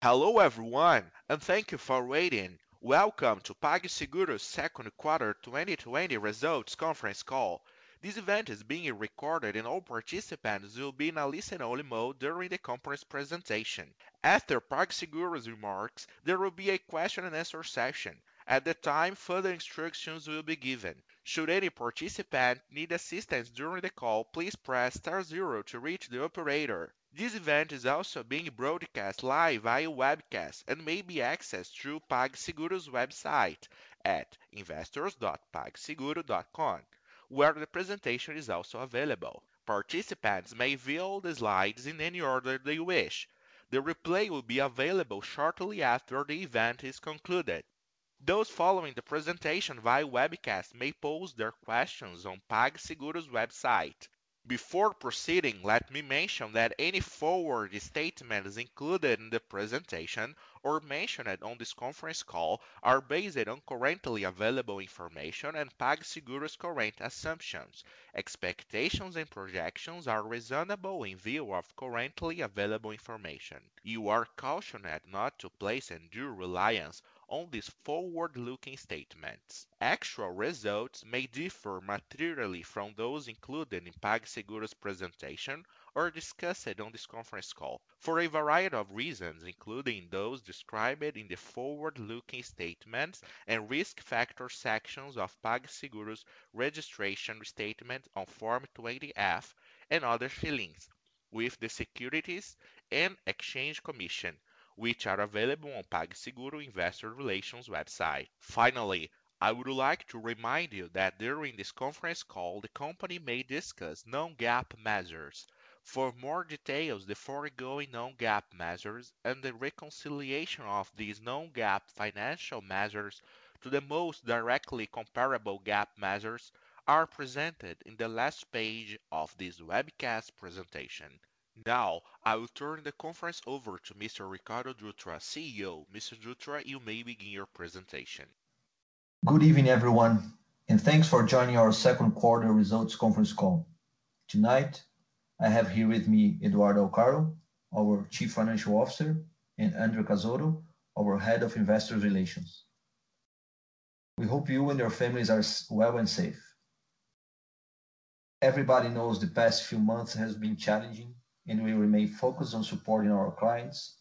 Hello everyone, and thank you for waiting. Welcome to PagSeguro's second quarter 2020 results conference call. This event is being recorded and all participants will be in a listen-only mode during the conference presentation. After PagSeguro's remarks, there will be a question and answer session. At the time, further instructions will be given. Should any participant need assistance during the call, please press star zero to reach the operator. This event is also being broadcast live via webcast and may be accessed through PagSeguro's website at investors.pagseguro.com, where the presentation is also available. Participants may view the slides in any order they wish. The replay will be available shortly after the event is concluded. Those following the presentation via webcast may pose their questions on PagSeguro's website. Before proceeding, let me mention that any forward statements included in the presentation or mentioned on this conference call are based on currently available information and PagSeguro's current assumptions. Expectations and projections are reasonable in view of currently available information. You are cautioned not to place undue reliance on these forward-looking statements. Actual results may differ materially from those included in PagSeguro's presentation or discussed on this conference call for a variety of reasons, including those described in the forward-looking statements and risk factor sections of PagSeguro's registration statement on Form 20-F and other filings with the Securities and Exchange Commission, which are available on PagSeguro Investor Relations website. Finally, I would like to remind you that during this conference call, the company may discuss non-GAAP measures. For more details, the foregoing non-GAAP measures and the reconciliation of these non-GAAP financial measures to the most directly comparable GAAP measures are presented in the last page of this webcast presentation. Now, I will turn the conference over to Mr. Ricardo Dutra, CEO. Mr. Dutra, you may begin your presentation. Good evening, everyone, and thanks for joining our second quarter results conference call. Tonight, I have here with me Eduardo Alcaro, our Chief Financial Officer, and Andre Cazotto, our Head of Investor Relations. We hope you and your families are well and safe. Everybody knows the past few months has been challenging, and we remain focused on supporting our clients,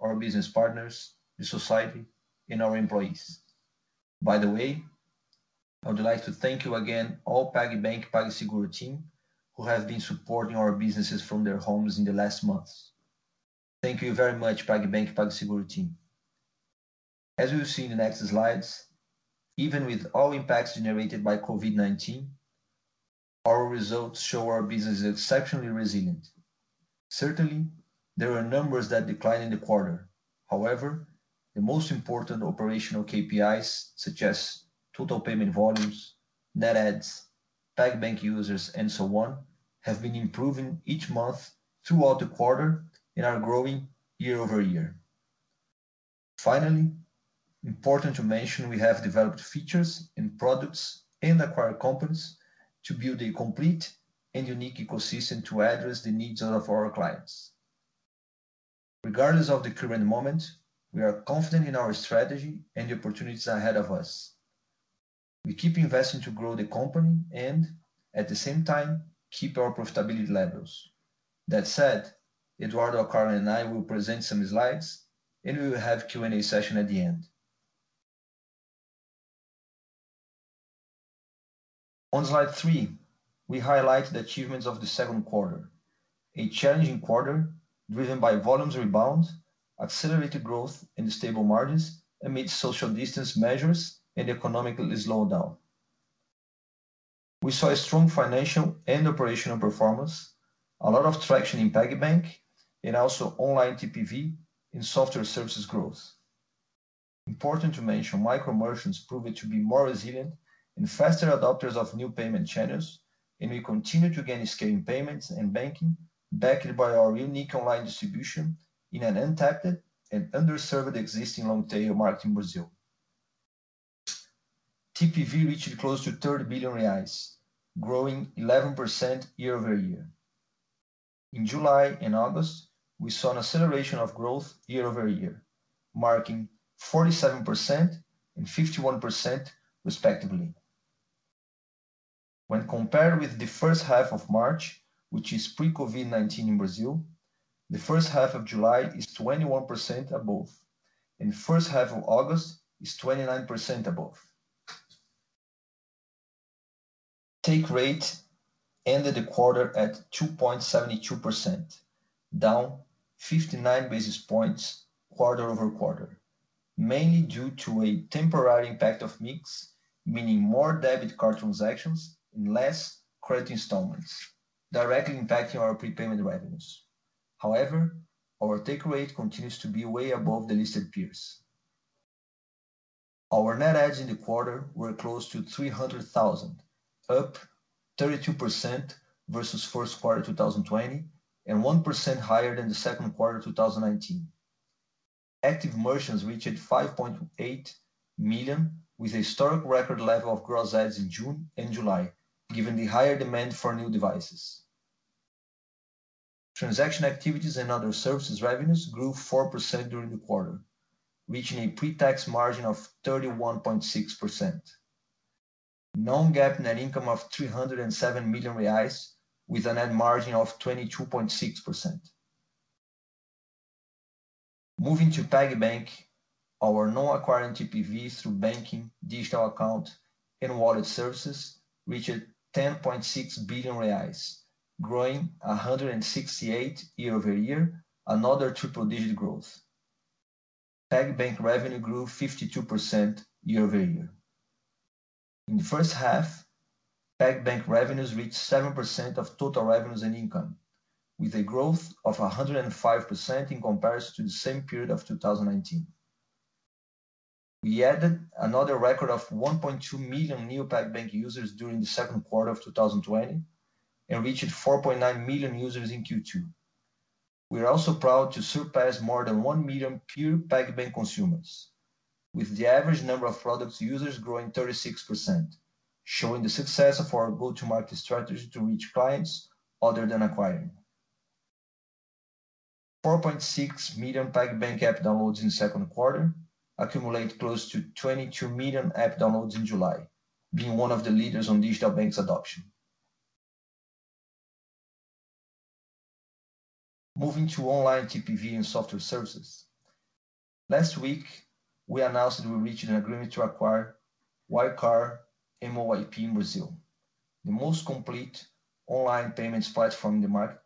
our business partners, the society, and our employees. By the way, I would like to thank you again, all PagBank PagSeguro team, who have been supporting our businesses from their homes in the last months. Thank you very much, PagBank PagSeguro team. As we'll see in the next slides, even with all impacts generated by COVID-19, our results show our business is exceptionally resilient. Certainly, there are numbers that decline in the quarter. However, the most important operational KPIs, such as total payment volumes, net adds, PagBank users, and so on, have been improving each month throughout the quarter and are growing year-over-year. Finally, important to mention, we have developed features and products and acquired companies to build a complete and unique ecosystem to address the needs of our clients. Regardless of the current moment, we are confident in our strategy and the opportunities ahead of us. We keep investing to grow the company and, at the same time, keep our profitability levels. That said, Eduardo Alcaro and I will present some slides, and we will have Q&A session at the end. On slide three, we highlight the achievements of the second quarter. A challenging quarter driven by volumes rebound, accelerated growth, and stable margins amidst social distance measures and economic slowdown. We saw a strong financial and operational performance, a lot of traction in PagBank, and also online TPV and software services growth. Important to mention, micro merchants proved to be more resilient and faster adopters of new payment channels, and we continue to gain scale in payments and banking, backed by our unique online distribution in an untapped and underserved existing long-tail market in Brazil. TPV reached close to 30 billion reais, growing 11% year-over-year. In July and August, we saw an acceleration of growth year-over-year, marking 47% and 51% respectively. When compared with the first half of March, which is pre-COVID-19 in Brazil, the first half of July is 21% above, and first half of August is 29% above. Take rate ended the quarter at 2.72%, down 59 basis points quarter-over-quarter, mainly due to a temporary impact of mix, meaning more debit card transactions and less credit installments, directly impacting our prepayment revenues. However, our take rate continues to be way above the listed peers. Our net adds in the quarter were close to 300,000, up 32% versus first quarter 2020, and 1% higher than the second quarter 2019. Active merchants reached 5.8 million, with a historic record level of gross adds in June and July, given the higher demand for new devices. Transaction activities and other services revenues grew 4% during the quarter, reaching a pre-tax margin of 31.6%. Non-GAAP net income of 307 million reais with a net margin of 22.6%. Moving to PagBank, our non-acquiring TPV through banking, digital account, and wallet services reached 10.6 billion reais, growing 168 year-over-year, another triple-digit growth. PagBank revenue grew 52% year-over-year. In the first half, PagBank revenues reached 7% of total revenues and income, with a growth of 105% in comparison to the same period of 2019. We added another record of 1.2 million new PagBank users during the second quarter of 2020 and reached 4.9 million users in Q2. We are also proud to surpass more than 1 million pure PagBank consumers, with the average number of products users growing 36%, showing the success of our go-to-market strategy to reach clients other than acquiring. 4.6 million PagBank app downloads in second quarter accumulate close to 22 million app downloads in July, being one of the leaders on digital banks adoption. Moving to online TPV and software services. Last week, we announced that we reached an agreement to acquire Wirecard Moip in Brazil, the most complete online payments platform in the market,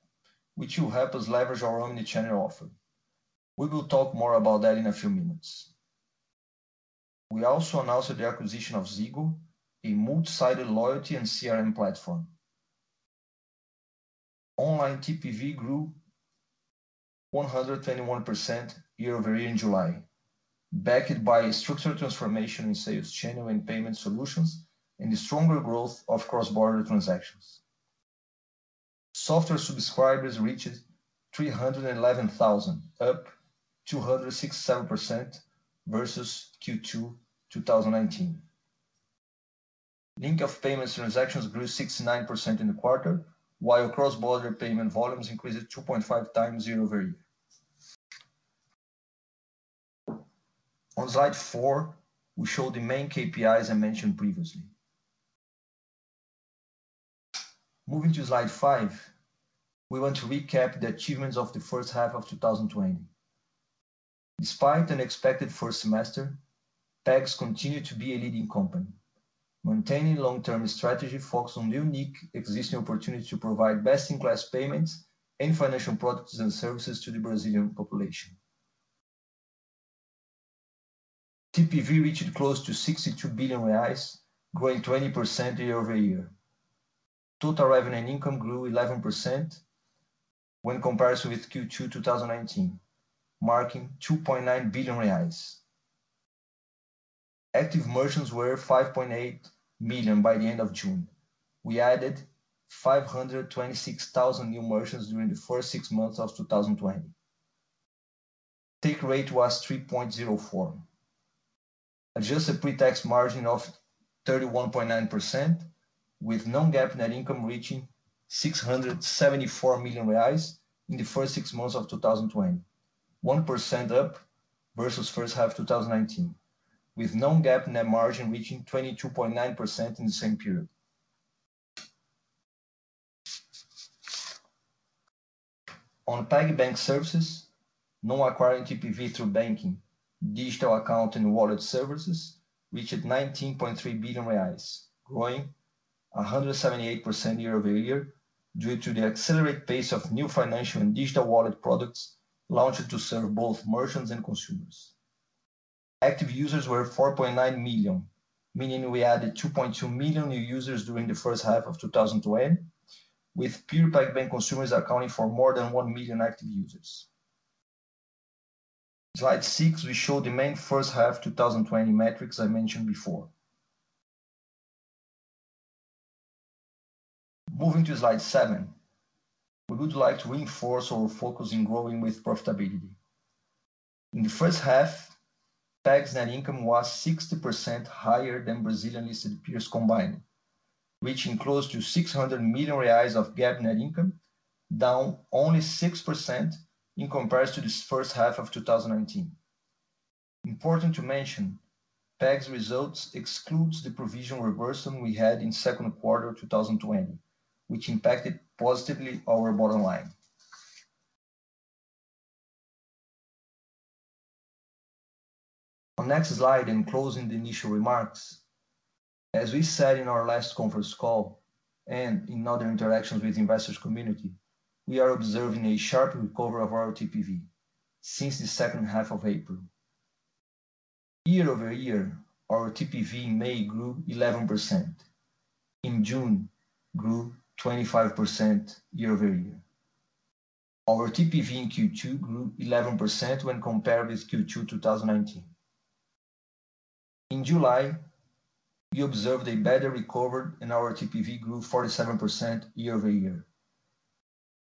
which will help us leverage our omni-channel offer. We will talk more about that in a few minutes. We also announced the acquisition of Zygo, a multi-sided loyalty and CRM platform. Online TPV grew 121% year-over-year in July, backed by a structural transformation in sales channel and payment solutions and the stronger growth of cross-border transactions. Software subscribers reached 311,000, up 267% versus Q2 2019. Link of payments transactions grew 69% in the quarter, while cross-border payment volumes increased 2.5x year-over-year. On slide four, we show the main KPIs I mentioned previously. Moving to slide five, we want to recap the achievements of the first half of 2020. Despite an expected first semester, PAGS continued to be a leading company, maintaining long-term strategy focused on the unique existing opportunity to provide best-in-class payments and financial products and services to the Brazilian population. TPV reached close to 62 billion reais, growing 20% year-over-year. Total revenue and income grew 11% when compared with Q2 2019, marking 2.9 billion reais. Active merchants were 5.8 million by the end of June. We added 526,000 new merchants during the first six months of 2020. Take rate was 3.04. Adjusted pre-tax margin of 31.9%, with non-GAAP net income reaching 674 million reais in the first six months of 2020, 1% up versus first half 2019, with non-GAAP net margin reaching 22.9% in the same period. On PagBank services, non-acquiring TPV through banking, digital account, and wallet services reached 19.3 billion reais, growing 178% year-over-year due to the accelerated pace of new financial and digital wallet products launched to serve both merchants and consumers. Active users were 4.9 million, meaning we added 2.2 million new users during the first half of 2020, with pure PagBank consumers accounting for more than 1 million active users. Slide six, we show the main first half 2020 metrics I mentioned before. Moving to slide seven, we would like to reinforce our focus in growing with profitability. In the first half, Pag's net income was 60% higher than Brazilian listed peers combined, reaching close to 600 million reais of GAAP net income, down only 6% in comparison to this first half of 2019. Important to mention, Pag's results excludes the provision reversal we had in second quarter 2020, which impacted positively our bottom line. On next slide, in closing the initial remarks, as we said in our last conference call and in other interactions with investors community, we are observing a sharp recovery of our TPV since the second half of April. Year-over-year, our TPV in May grew 11%. In June, grew 25% year-over-year. Our TPV in Q2 grew 11% when compared with Q2 2019. In July, we observed a better recovery and our TPV grew 47% year-over-year.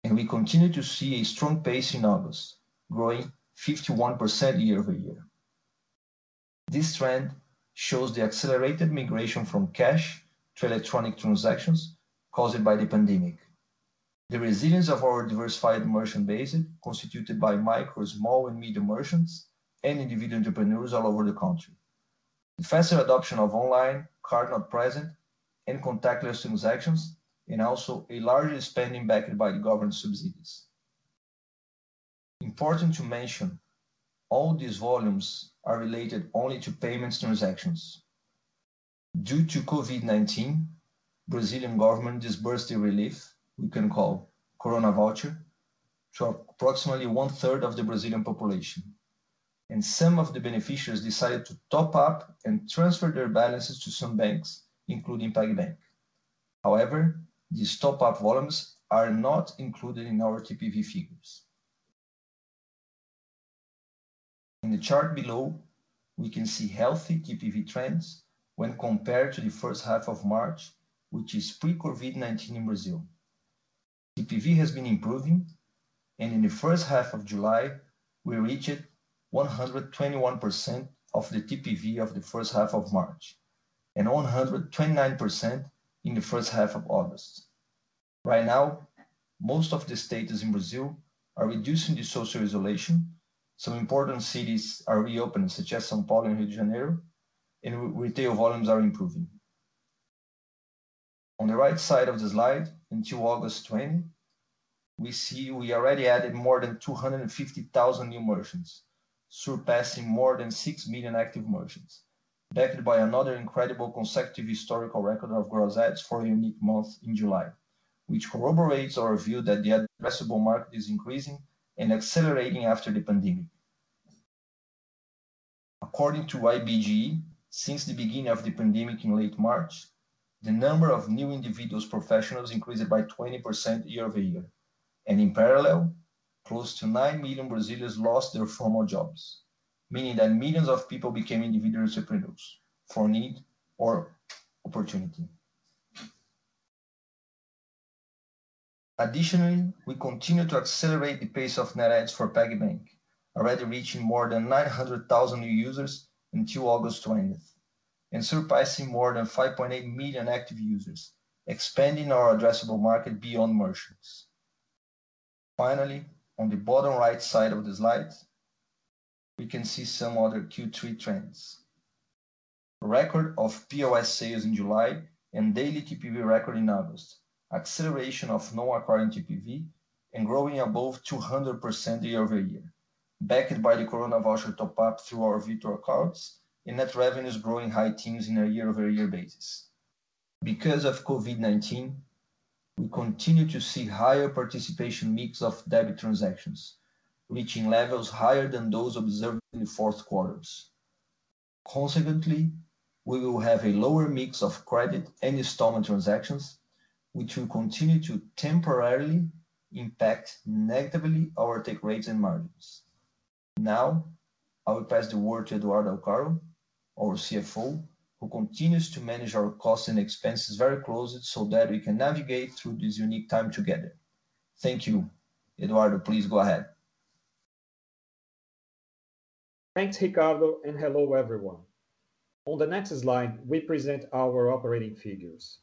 And we continue to see a strong pace in August, growing 51% year-over-year. This trend shows the accelerated migration from cash to electronic transactions caused by the pandemic. The resilience of our diversified merchant base, constituted by micro, small, and medium merchants and individual entrepreneurs all over the country. The faster adoption of online, card not present, and contactless transactions, and also a larger spending backed by the government subsidies. Important to mention, all these volumes are related only to payments transactions. Due to COVID-19, Brazilian government disbursed a relief we can call Corona Voucher to approximately one-third of the Brazilian population. And some of the beneficiaries decided to top up and transfer their balances to some banks, including PagBank. However, these top-up volumes are not included in our TPV figures. In the chart below, we can see healthy TPV trends when compared to the first half of March, which is pre-COVID-19 in Brazil. TPV has been improving, and in the first half of July, we reached 121% of the TPV of the first half of March, and 129% in the first half of August. Right now, most of the states in Brazil are reducing the social isolation. Some important cities are reopening, such as São Paulo and Rio de Janeiro, and retail volumes are improving. On the right side of the slide, until August 20, we see we already added more than 250,000 new merchants, surpassing more than 6 million active merchants, backed by another incredible consecutive historical record of gross adds for a unique month in July, which corroborates our view that the addressable market is increasing and accelerating after the pandemic. According to IBGE, since the beginning of the pandemic in late March, the number of new individuals professionals increased by 20% year-over-year. And in parallel, close to 9 million Brazilians lost their formal jobs, meaning that millions of people became individual entrepreneurs for need or opportunity. Additionally, we continue to accelerate the pace of net adds for PagBank, already reaching more than 900,000 new users until August 20th, and surpassing more than 5.8 million active users, expanding our addressable market beyond merchants. Finally, on the bottom right side of the slide, we can see some other Q3 trends. Record of POS sales in July and daily TPV record in August. Acceleration of non-acquiring TPV and growing above 200% year-over-year, backed by the Coronavoucher top-up through our virtual cards and net revenues growing high teens in a year-over-year basis. Because of COVID-19, we continue to see higher participation mix of debit transactions, reaching levels higher than those observed in the fourth quarters. Consequently, we will have a lower mix of credit and installment transactions, which will continue to temporarily impact negatively our take rates and margins. Now, I will pass the word to Eduardo Alcaro, our CFO, who continues to manage our costs and expenses very closely so that we can navigate through this unique time together. Thank you. Eduardo, please go ahead. Thanks, Ricardo, and hello, everyone. On the next slide, we present our operating figures.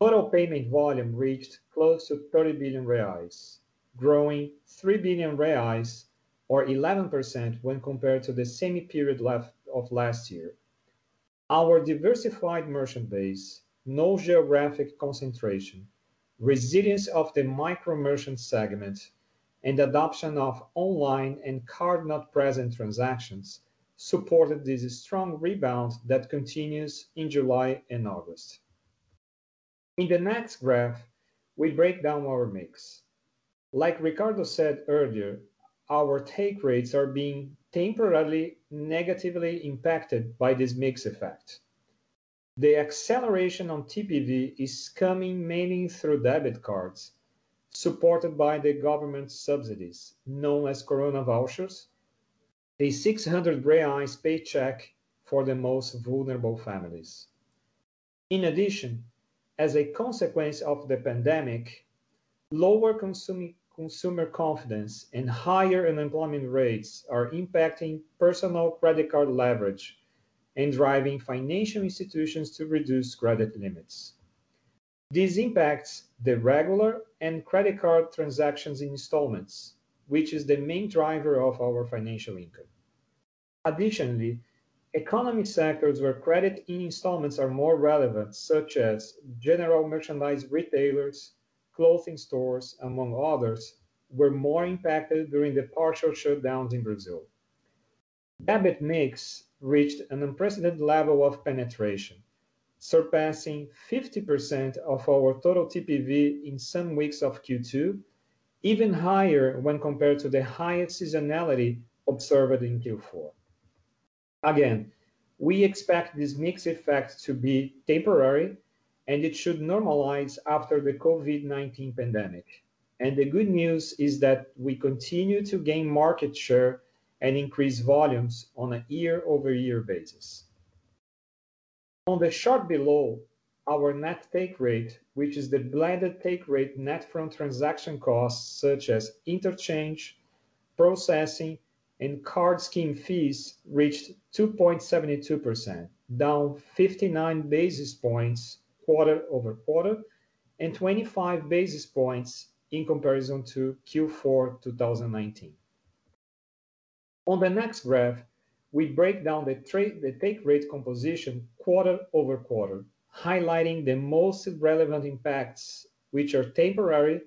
Total payment volume reached close to 30 billion reais, growing 3 billion reais or 11% when compared to the same period of last year. Our diversified merchant base, no geographic concentration, resilience of the micro merchant segment, and adoption of online and card-not-present transactions supported this strong rebound that continues in July and August. In the next graph, we break down our mix. Like Ricardo said earlier, our take rates are being temporarily negatively impacted by this mix effect. The acceleration on TPV is coming mainly through debit cards, supported by the government subsidies known as Corona vouchers, a 600 reais paycheck for the most vulnerable families. In addition, as a consequence of the pandemic, lower consumer confidence and higher unemployment rates are impacting personal credit card leverage and driving financial institutions to reduce credit limits. This impacts the regular and credit card transactions in installments, which is the main driver of our financial income. Additionally, economy sectors where credit in installments are more relevant, such as general merchandise retailers, clothing stores, among others, were more impacted during the partial shutdowns in Brazil. Debit mix reached an unprecedented level of penetration, surpassing 50% of our total TPV in some weeks of Q2, even higher when compared to the highest seasonality observed in Q4. Again, we expect this mix effect to be temporary, and it should normalize after the COVID-19 pandemic. And the good news is that we continue to gain market share and increase volumes on a year-over-year basis. On the chart below, our net take rate, which is the blended take rate net from transaction costs such as interchange, processing, and card scheme fees, reached 2.72%, down 59 basis points quarter-over-quarter, and 25 basis points in comparison to Q4 2019. On the next graph, we break down the take rate composition quarter-over-quarter, highlighting the most relevant impacts, which are temporary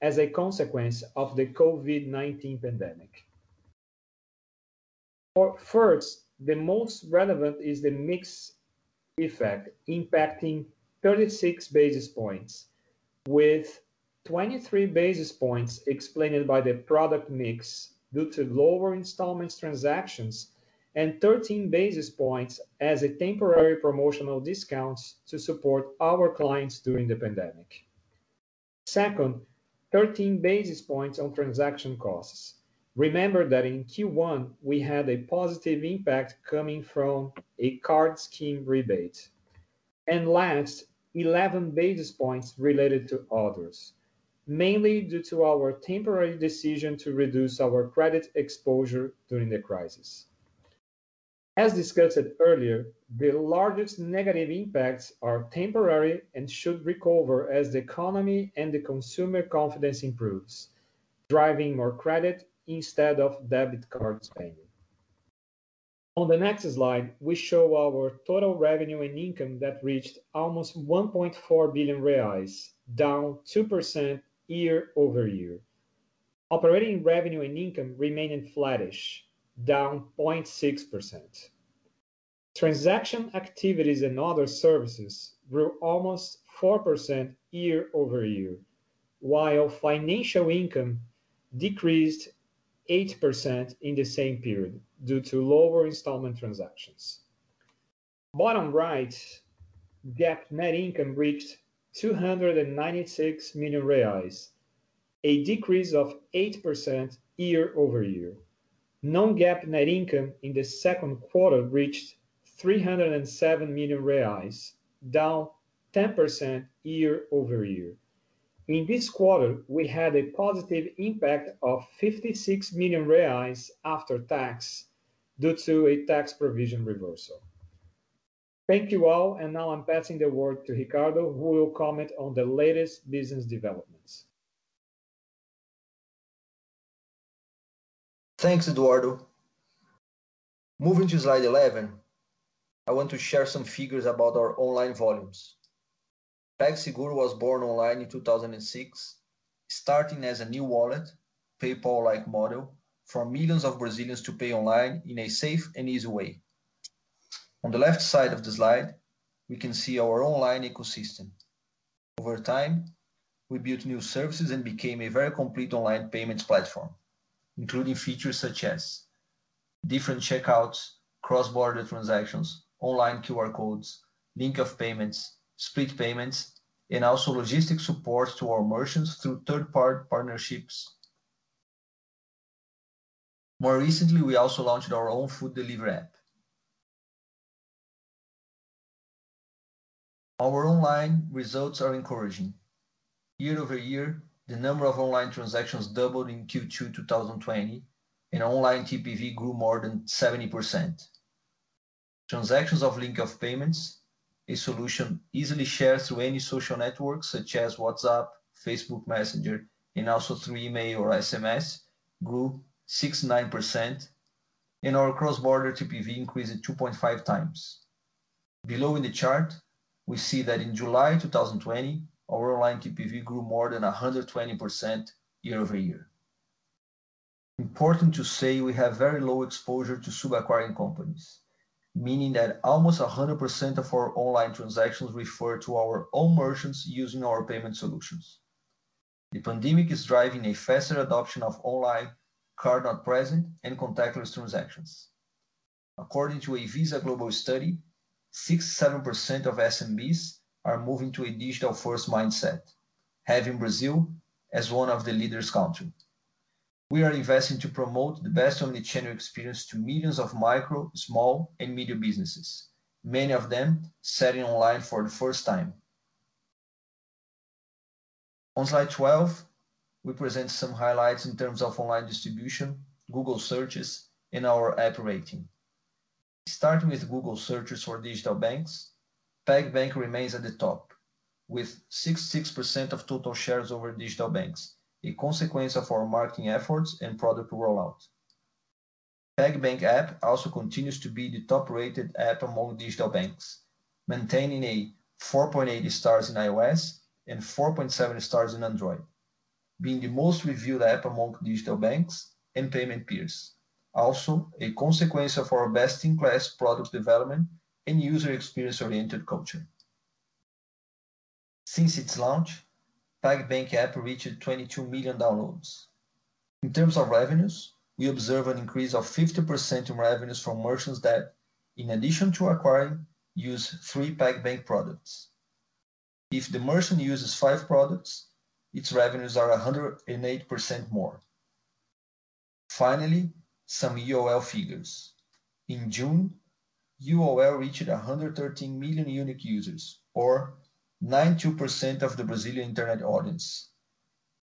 as a consequence of the COVID-19 pandemic. First, the most relevant is the mix effect impacting 36 basis points, with 23 basis points explained by the product mix due to lower installments transactions and 13 basis points as a temporary promotional discounts to support our clients during the pandemic. Second, 13 basis points on transaction costs. Remember that in Q1, we had a positive impact coming from a card scheme rebate. And last, 11 basis points related to others, mainly due to our temporary decision to reduce our credit exposure during the crisis. As discussed earlier, the largest negative impacts are temporary and should recover as the economy and the consumer confidence improves, driving more credit instead of debit card spending. On the next slide, we show our total revenue and income that reached almost 1.4 billion reais, down 2% year-over-year. Operating revenue and income remained flattish, down 0.6%. Transaction activities and other services grew almost 4% year-over-year, while financial income decreased 8% in the same period due to lower installment transactions. Bottom right, GAAP net income reached 296 million reais, a decrease of 8% year-over-year. Non-GAAP net income in the second quarter reached 307 million reais, down 10% year-over-year. In this quarter, we had a positive impact of 56 million reais after tax due to a tax provision reversal. Thank you all, and now I'm passing the word to Ricardo, who will comment on the latest business developments. Thanks, Eduardo. Moving to slide 11, I want to share some figures about our online volumes. PagSeguro was born online in 2006, starting as a new wallet, PayPal-like model, for millions of Brazilians to pay online in a safe and easy way. On the left side of the slide, we can see our online ecosystem. Over time, we built new services and became a very complete online payments platform, including features such as different checkouts, cross-border transactions, online QR codes, link of payments, split payments, and also logistic support to our merchants through third-party partnerships. More recently, we also launched our own food delivery app. Our online results are encouraging. Year-over-year, the number of online transactions doubled in Q2 2020, and online TPV grew more than 70%. Transactions of link of payments, a solution easily shared through any social network such as WhatsApp, Facebook Messenger, and also through email or SMS, grew 69%, and our cross-border TPV increased 2.5 times. Below in the chart, we see that in July 2020, our online TPV grew more than 120% year-over-year. Important to say, we have very low exposure to sub-acquiring companies, meaning that almost 100% of our online transactions refer to our own merchants using our payment solutions. The pandemic is driving a faster adoption of online card-not-present and contactless transactions. According to a Visa global study, 67% of SMBs are moving to a digital-first mindset, having Brazil as one of the leaders country. We are investing to promote the best omni-channel experience to millions of micro, small, and medium businesses, many of them selling online for the first time. On slide 12, we present some highlights in terms of online distribution, Google searches, and our app rating. Starting with Google searches for digital banks, PagBank remains at the top, with 66% of total shares over digital banks, a consequence of our marketing efforts and product rollout. PagBank app also continues to be the top-rated app among digital banks, maintaining a 4.8 stars in iOS and 4.7 stars in Android, being the most reviewed app among digital banks and payment peers. Also, a consequence of our best-in-class product development and user experience-oriented culture. Since its launch, PagBank app reached 22 million downloads. In terms of revenues, we observe an increase of 50% in revenues from merchants that, in addition to acquiring, use three PagBank products. If the merchant uses five products, its revenues are 108% more. Finally, some UOL figures. In June, UOL reached 113 million unique users, or 92% of the Brazilian internet audience.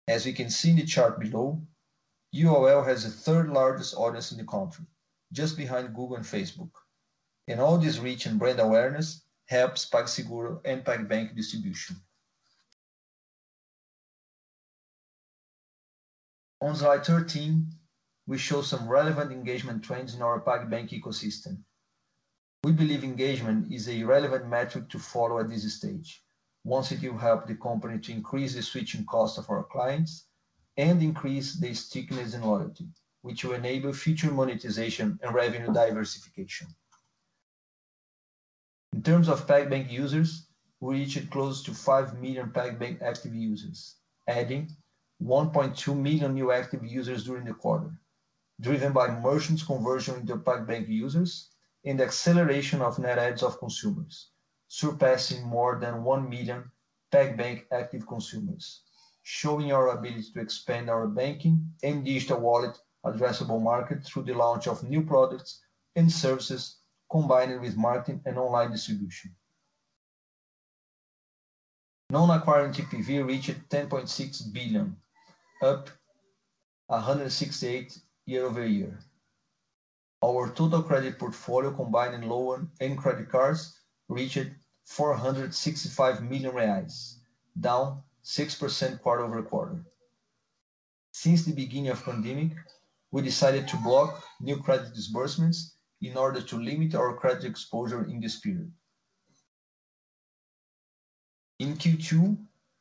As we can see in the chart below, UOL has the third largest audience in the country, just behind Google and Facebook. And all this reach and brand awareness helps PagSeguro and PagBank distribution. On slide 13, we show some relevant engagement trends in our PagBank ecosystem. We believe engagement is a relevant metric to follow at this stage, once it will help the company to increase the switching cost of our clients and increase the stickiness and loyalty, which will enable future monetization and revenue diversification. In terms of PagBank users, we reached close to 5 million PagBank active users, adding 1.2 million new active users during the quarter, driven by merchants conversion into PagBank users and the acceleration of net adds of consumers, surpassing more than 1 million PagBank active consumers, showing our ability to expand our banking and digital wallet addressable market through the launch of new products and services combined with marketing and online distribution. Non-acquiring TPV reached 10.6 billion, up 168 year-over-year. Our total credit portfolio, combining loan and credit cards, reached 465 million reais, down 6% quarter-over-quarter. Since the beginning of the pandemic, we decided to block new credit disbursements in order to limit our credit exposure in this period. In Q2,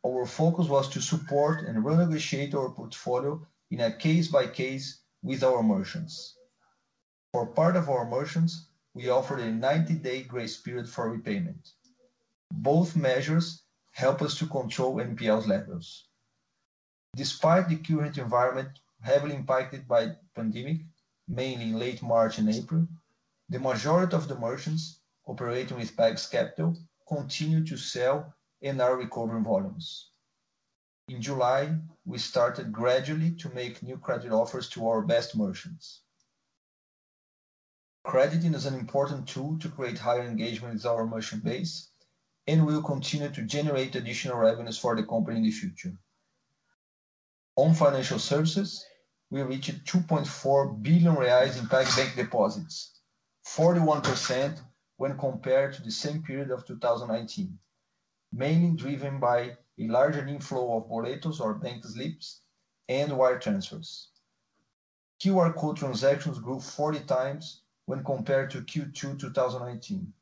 our focus was to support and renegotiate our portfolio in a case-by-case with our merchants. For part of our merchants, we offered a 90-day grace period for repayment. Both measures help us to control NPL levels. Despite the current environment heavily impacted by pandemic, mainly in late March and April, the majority of the merchants operating with Pag's capital continue to sell and are recovering volumes. In July, we started gradually to make new credit offers to our best merchants. Crediting is an important tool to create higher engagement with our merchant base, and will continue to generate additional revenues for the company in the future. On financial services, we reached 2.4 billion reais in PagBank deposits, 41% when compared to the same period of 2019, mainly driven by a larger inflow of boletos or bank slips and wire transfers. QR code transactions grew 40 times when compared to Q2 2019,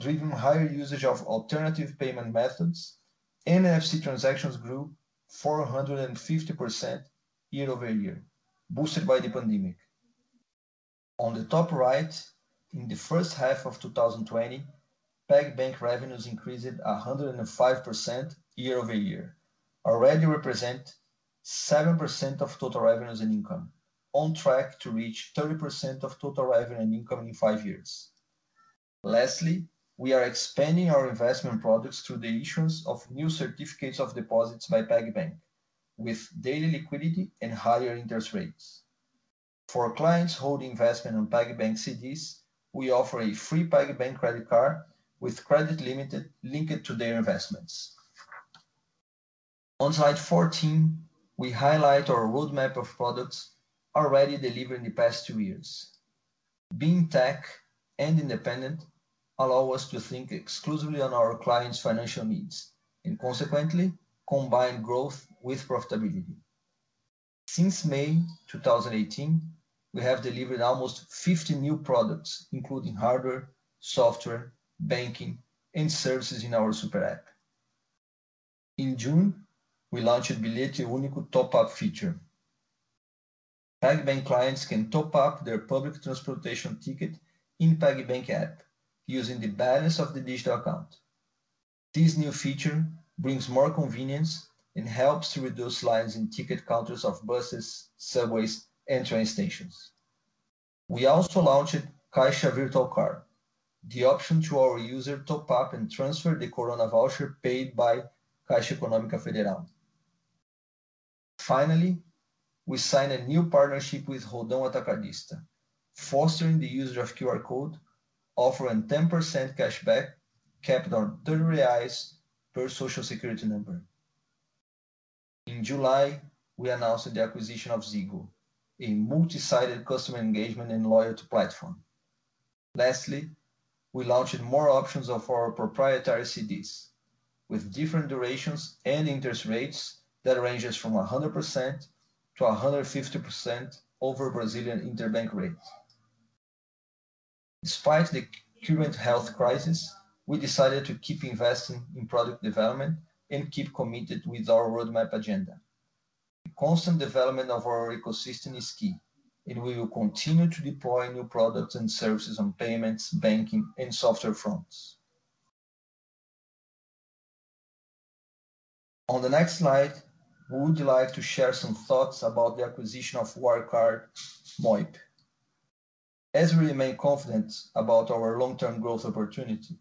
driven higher usage of alternative payment methods. NFC transactions grew 450% year-over-year, boosted by the pandemic. On the top right, in the first half of 2020, PagBank revenues increased 105% year-over-year, already represent 7% of total revenues and income, on track to reach 30% of total revenue and income in five years. Lastly, we are expanding our investment products through the issuance of new certificates of deposits by PagBank, with daily liquidity and higher interest rates. For clients holding investment on PagBank CDs, we offer a free PagBank credit card with credit limit linked to their investments. On slide 14, we highlight our roadmap of products already delivered in the past two years. Being tech and independent allow us to think exclusively on our clients' financial needs, and consequently, combine growth with profitability. Since May 2018, we have delivered almost 50 new products, including hardware, software, banking, and services in our super app. In June, we launched Bilhete Único top-up feature. PagBank clients can top up their public transportation ticket in PagBank app using the balance of the digital account. This new feature brings more convenience and helps to reduce lines in ticket counters of buses, subways, and train stations. We also launched Caixa Virtual Card, the option to our user top up and transfer the Corona voucher paid by Caixa Econômica Federal. Finally, we signed a new partnership with Roldão Atacadista, fostering the use of QR code, offering 10% cashback capped on 30 reais per social security number. In July, we announced the acquisition of Zygo, a multi-sided customer engagement and loyalty platform. Lastly, we launched more options of our proprietary CDs with different durations and interest rates that ranges from 100% to 150% over Brazilian interbank rate. Despite the current health crisis, we decided to keep investing in product development and keep committed with our roadmap agenda. The constant development of our ecosystem is key, and we will continue to deploy new products and services on payments, banking, and software fronts. On the next slide, we would like to share some thoughts about the acquisition of Wirecard Moip. As we remain confident about our long-term growth opportunity,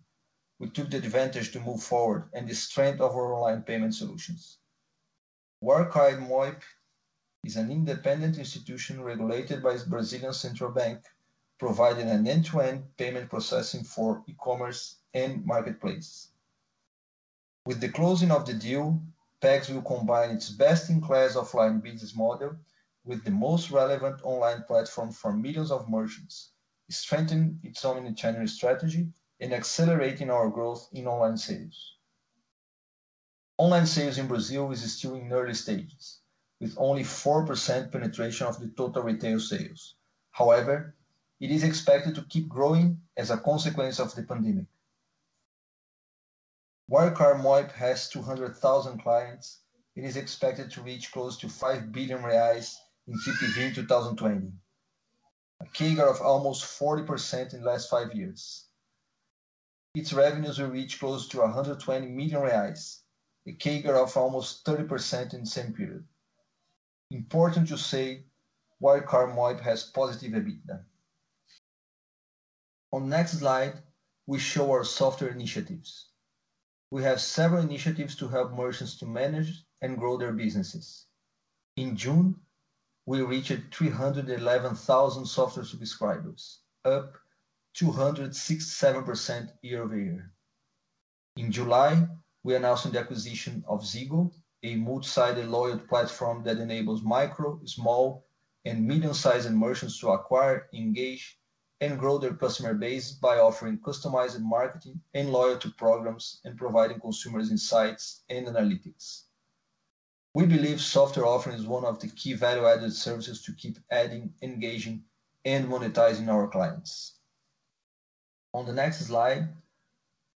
we took the advantage to move forward and the strength of our online payment solutions. Wirecard Moip is an independent institution regulated by the Brazilian Central Bank, providing an end-to-end payment processing for e-commerce and marketplace. With the closing of the deal, PAGS will combine its best-in-class offline business model with the most relevant online platform for millions of merchants, strengthening its omni-channel strategy and accelerating our growth in online sales. Online sales in Brazil is still in early stages, with only 4% penetration of the total retail sales. However, it is expected to keep growing as a consequence of the pandemic. Wirecard Moip has 200,000 clients It is expected to reach close to 5 billion reais in TPV in 2020, a CAGR of almost 40% in the last five years. Its revenues will reach close to 120 million reais, a CAGR of almost 30% in the same period. Important to say, Wirecard Moip has positive EBITDA. On next slide, we show our software initiatives. We have several initiatives to help merchants to manage and grow their businesses. In June, we reached 311,000 software subscribers, up 267% year-over-year. In July, we announced the acquisition of Zygo, a multi-sided loyalty platform that enables micro, small, and medium-sized merchants to acquire, engage, and grow their customer base by offering customized marketing and loyalty programs and providing consumers insights and analytics. We believe software offering is one of the key value-added services to keep adding, engaging, and monetizing our clients. On the next slide,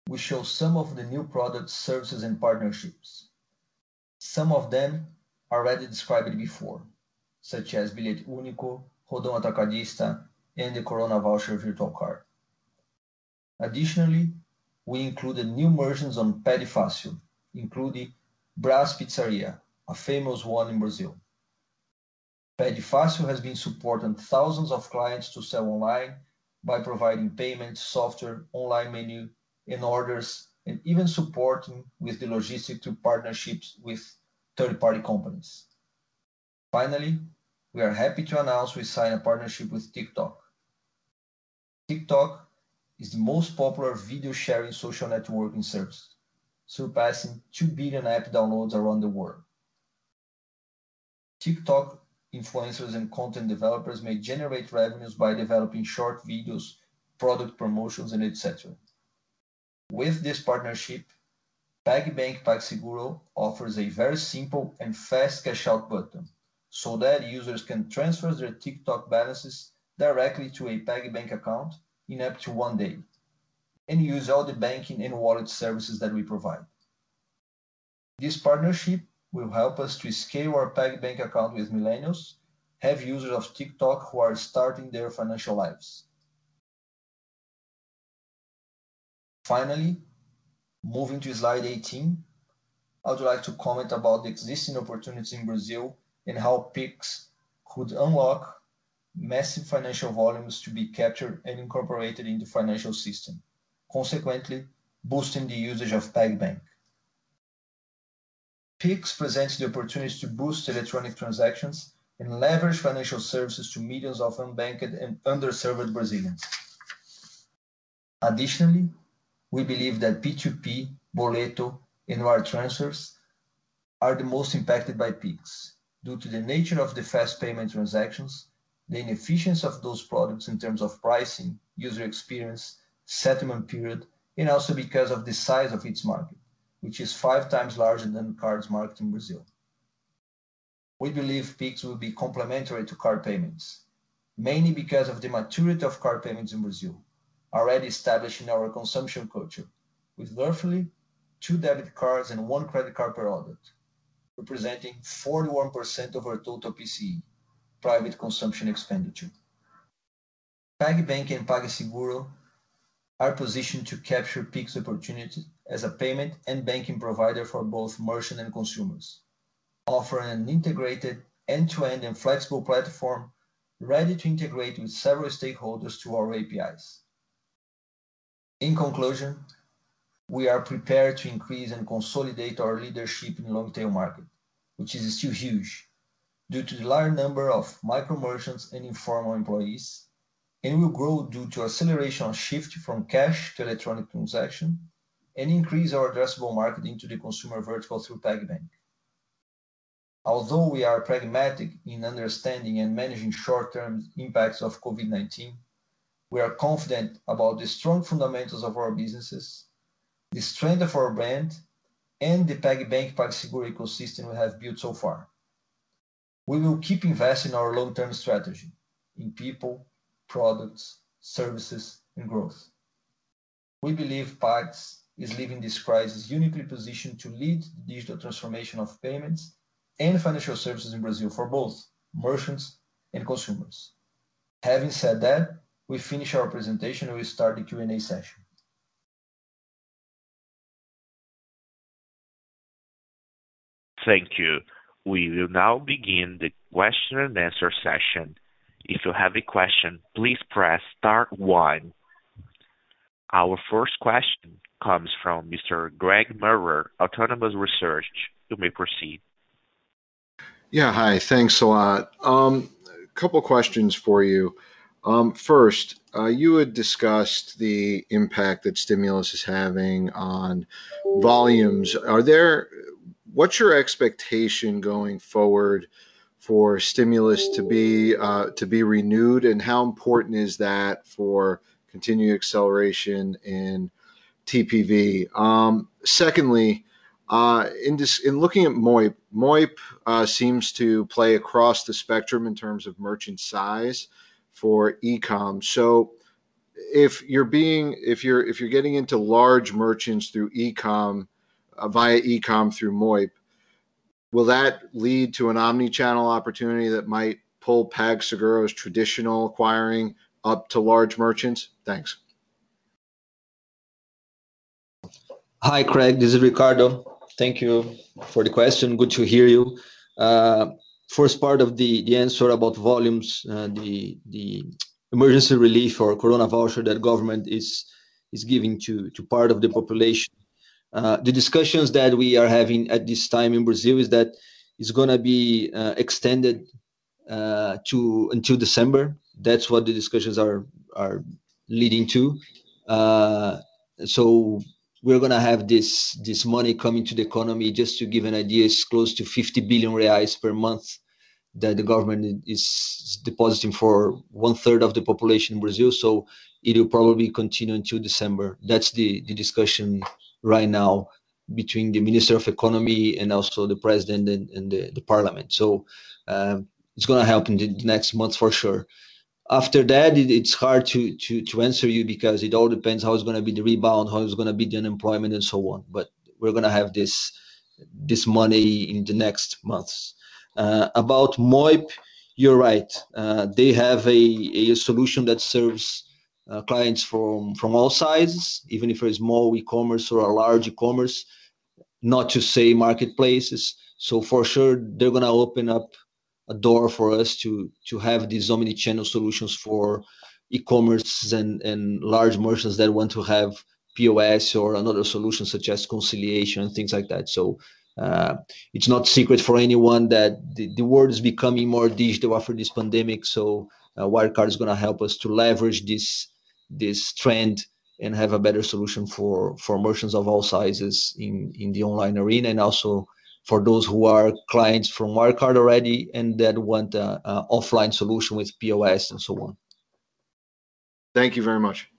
we show some of the new products, services, and partnerships. Some of them already described before, such as Bilhete Único, Roldão Atacadista, and the Corona Voucher virtual card. Additionally, we included new merchants on Pede Fácil, including Brás Pizzaria, a famous one in Brazil. Pede Fácil has been supporting thousands of clients to sell online by providing payment, software, online menu, and orders, and even supporting with the logistic to partnerships with third-party companies. Finally, we are happy to announce we signed a partnership with TikTok. TikTok is the most popular video-sharing social networking service, surpassing 2 billion app downloads around the world. TikTok influencers and content developers may generate revenues by developing short videos, product promotions, and et cetera. With this partnership, PagBank PagSeguro offers a very simple and fast cash-out button so that users can transfer their TikTok balances directly to a PagBank account in up to one day and use all the banking and wallet services that we provide. This partnership will help us to scale our PagBank account with millennials, have users of TikTok who are starting their financial lives. Finally, moving to slide 18, I would like to comment about the existing opportunities in Brazil and how Pix could unlock massive financial volumes to be captured and incorporated in the financial system, consequently boosting the usage of PagBank. Pix presents the opportunity to boost electronic transactions and leverage financial services to millions of unbanked and underserved Brazilians. Additionally, we believe that P2P, boleto, and wire transfers are the most impacted by Pix due to the nature of the fast payment transactions, the inefficiency of those products in terms of pricing, user experience, settlement period, and also because of the size of its market, which is five times larger than cards market in Brazil. we believe Pix will be complementary to card payments, mainly because of the maturity of card payments in Brazil, already established in our consumption culture, with roughly two debit cards and one credit card per adult, representing 41% of our total PCE, private consumption expenditure. PagBank and PagSeguro are positioned to capture Pix opportunities as a payment and banking provider for both merchant and consumers, offering an integrated end-to-end and flexible platform ready to integrate with several stakeholders to our APIs. In conclusion, we are prepared to increase and consolidate our leadership in long-tail market, which is still huge due to the large number of micro merchants and informal employees, and will grow due to acceleration shift from cash to electronic transaction and increase our addressable market into the consumer vertical through PagBank. Although we are pragmatic in understanding and managing short-term impacts of COVID-19, we are confident about the strong fundamentals of our businesses, the strength of our brand, and the PagBank PagSeguro ecosystem we have built so far. We will keep investing in our long-term strategy in people, products, services, and growth. We believe Pag is leaving this crisis uniquely positioned to lead the digital transformation of payments and financial services in Brazil for both merchants and consumers. Having said that, we finish our presentation, we start the Q&A session. Thank you. We will now begin the question and answer session. If you have a question, please press star one. Our first question comes from Mr. Craig Maurer, Autonomous Research. You may proceed. Yeah. Hi. Thanks a lot. Um couple questions for you. Um, first, uh, you had discussed the impact that stimulus is having on volumes. Are there? What's your expectation going forward for stimulus to be uh, to be renewed, and how important is that for continued acceleration in TPV? Um, secondly, uh, in looking at MOIP, Moip uh, seems to play across the spectrum in terms of merchant size for e-com. So if you're being if you're if you're getting into large merchants through ecom uh, via e-com through Moip, will that lead to an omni-channel opportunity that might pull PagSeguro's traditional acquiring up to large merchants? Thanks. Hi, Craig. This is Ricardo. Thank you for the question. Good to hear you. First part of the the answer about volumes, uh, the the emergency relief or Coronavoucher that government is is giving to to part of the population. Uh, the discussions that we are having at this time in Brazil is that it's going to be uh, extended to until December. That's what the discussions are are leading to. We're going to have this this money coming to the economy. Just to give an idea, it's close to 50 billion reais per month that the government is depositing for one-third of the population in Brazil. So It will probably continue until December. That's the the discussion right now between the Minister of Economy and also the President and and the Parliament. So um it's going to help in the next months for sure. After that, it's hard to to to answer you because it all depends how it's going to be the rebound, how it's going to be the unemployment, and so on. But we're going to have this this money in the next months. Uh, about Moip, you're right. Uh, they have a a solution that serves uh, clients from all sizes, even if it's small e-commerce or a large e-commerce, not to say marketplaces. So for sure, they're going to open up a door for us to to have these omni-channel solutions for e-commerce and and large merchants that want to have POS or another solution such as conciliation and things like that. So uh, it's not secret for anyone that the the world is becoming more digital after this pandemic. So, Wirecard is going to help us to leverage this this trend and have a better solution for for merchants of all sizes in in the online arena, and also for those who are clients from Wirecard already and that want an offline solution with POS and so on. Thank you very much.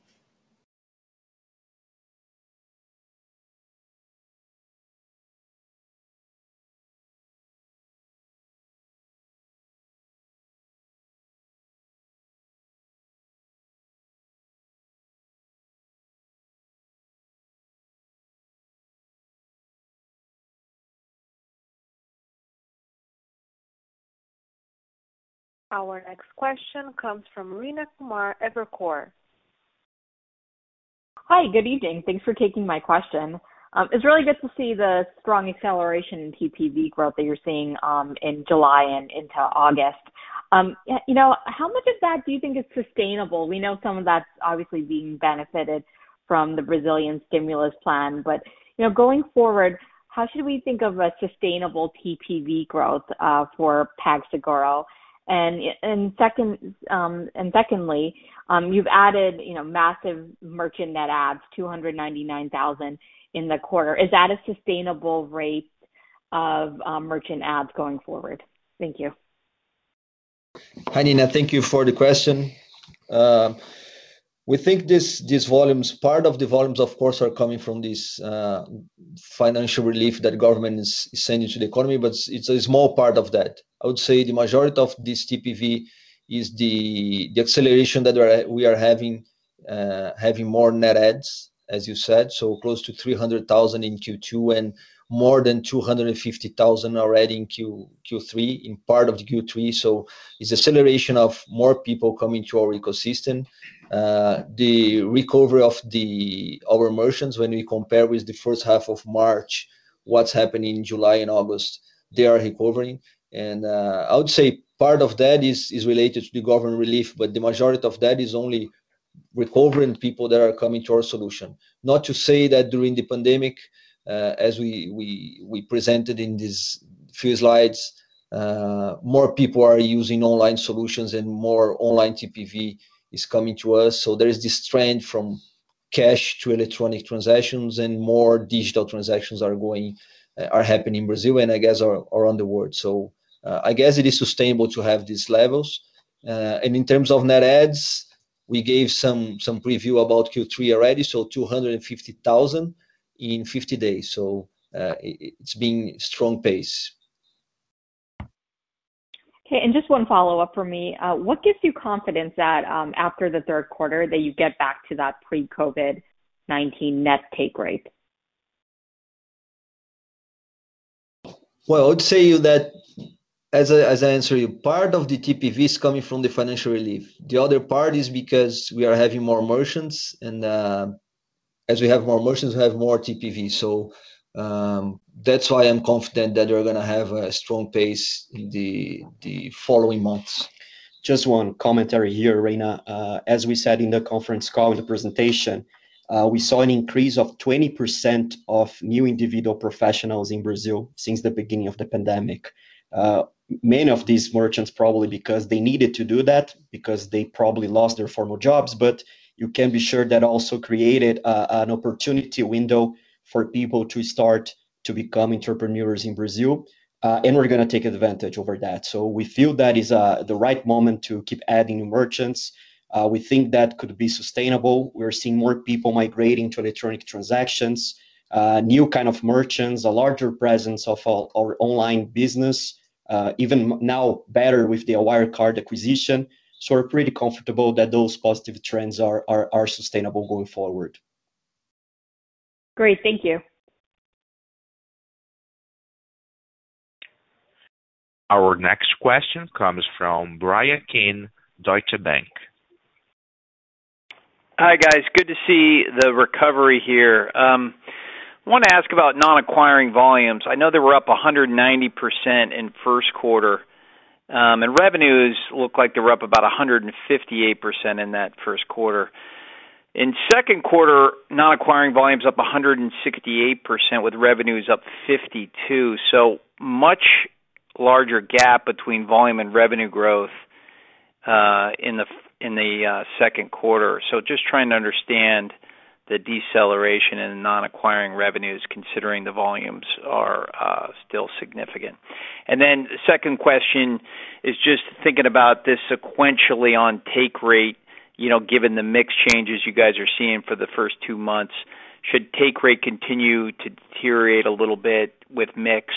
Our next question comes from Rayna Kumar, Evercore. Hi, good evening. Thanks for taking my question. Um, it's really good to see the strong acceleration in TPV growth that you're seeing um, in July and into August. Um, you know, how much of that do you think is sustainable? We know some of that's obviously being benefited from the Brazilian stimulus plan, but you know, going forward, how should we think of a sustainable TPV growth uh, for PagSeguro? And and second um, and secondly, um, you've added you know, massive merchant net adds, 299,000 in the quarter. Is that a sustainable rate of um, merchant adds going forward? Thank you. Hi, Nina, Thank you for the question. We think this, these volumes, part of the volumes, of course, are coming from this financial relief that government is sending to the economy, but it's a small part of that. I would say the majority of this TPV is the acceleration that we are having uh having more net adds, as you said, so close to 300,000 in Q2 and more than 250,000 already in Q3, in part of the Q3. So It's acceleration of more people coming to our ecosystem. Uh, the recovery of the our merchants when we compare with the first half of March, what's happening in July and August, they are recovering. And uh I would say part of that is related to the government relief, but the majority of that is only recovering people that are coming to our solution. Not to say that during the pandemic, uh, as we we presented in these few slides, uh, more people are using online solutions and more online TPV is coming to us. So there is this trend from cash to electronic transactions and more digital transactions are going uh, are happening in Brazil and I guess around the world. So uh, I guess it is sustainable to have these levels. Uh, and in terms of net adds, we gave some some preview about Q3 already, so 250,000 in 50 days. So it's been strong pace. Okay. And just one follow-up from me. Uh, what gives you confidence that, um, after the third quarter, that you get back to that pre-COVID-19 net take rate? Well, I would say that as I answer you, part of the TPV is coming from the financial relief. The other part is because we are having more merchants and, uh, as we have more merchants, we have more TPV. That's why I'm confident that we're gonna have a strong pace in the the following months. Just one commentary here, Rayna. As we said in the conference call in the presentation, uh, we saw an increase of 20% of new individual professionals in Brazil since the beginning of the pandemic. Uh, Many of these merchants probably because they needed to do that because they probably lost their formal jobs, but you can be sure that also created an opportunity window for people to start to become entrepreneurs in Brazil. Uh, and we're gonna take advantage over that. So we feel that is uh, the right moment to keep adding new merchants. Uh, we think that could be sustainable. We're seeing more people migrating to electronic transactions, new kind of merchants, a larger presence of our online business, even now better with the Wirecard acquisition. So we're pretty comfortable that those positive trends are are sustainable going forward. Great. Thank you. Our next question comes from Bryan Keane, Deutsche Bank. Hi, guys. Good to see the recovery here. I wanna ask about non-acquiring volumes. I know they were up 190% in first quarter, um, and revenues look like they were up about 158% in that first quarter. In second quarter, non-acquiring volumes up 168% with revenues up 52%. So much larger gap between volume and revenue growth uh in the second quarter. So just trying to understand the deceleration in non-acquiring revenues considering the volumes are still significant. And then the second question is just thinking about this sequentially on take rate, you know, given the mix changes you guys are seeing for the first two months. Should take rate continue to deteriorate a little bit with mix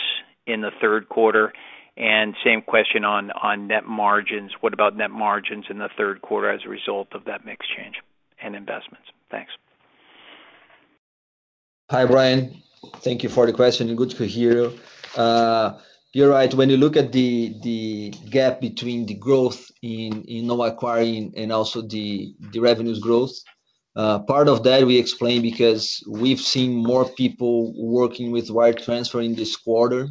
in the third quarter? And same question on on net margins. What about net margins in the third quarter as a result of that mix change and investments? Thanks. Hi, Bryan. Thank you for the question good to hear you. Uh, you're right. When you look at the the gap between the growth in non-acquiring and also the the revenues growth, part of that we explain because we've seen more people working with wire transfer in this quarter.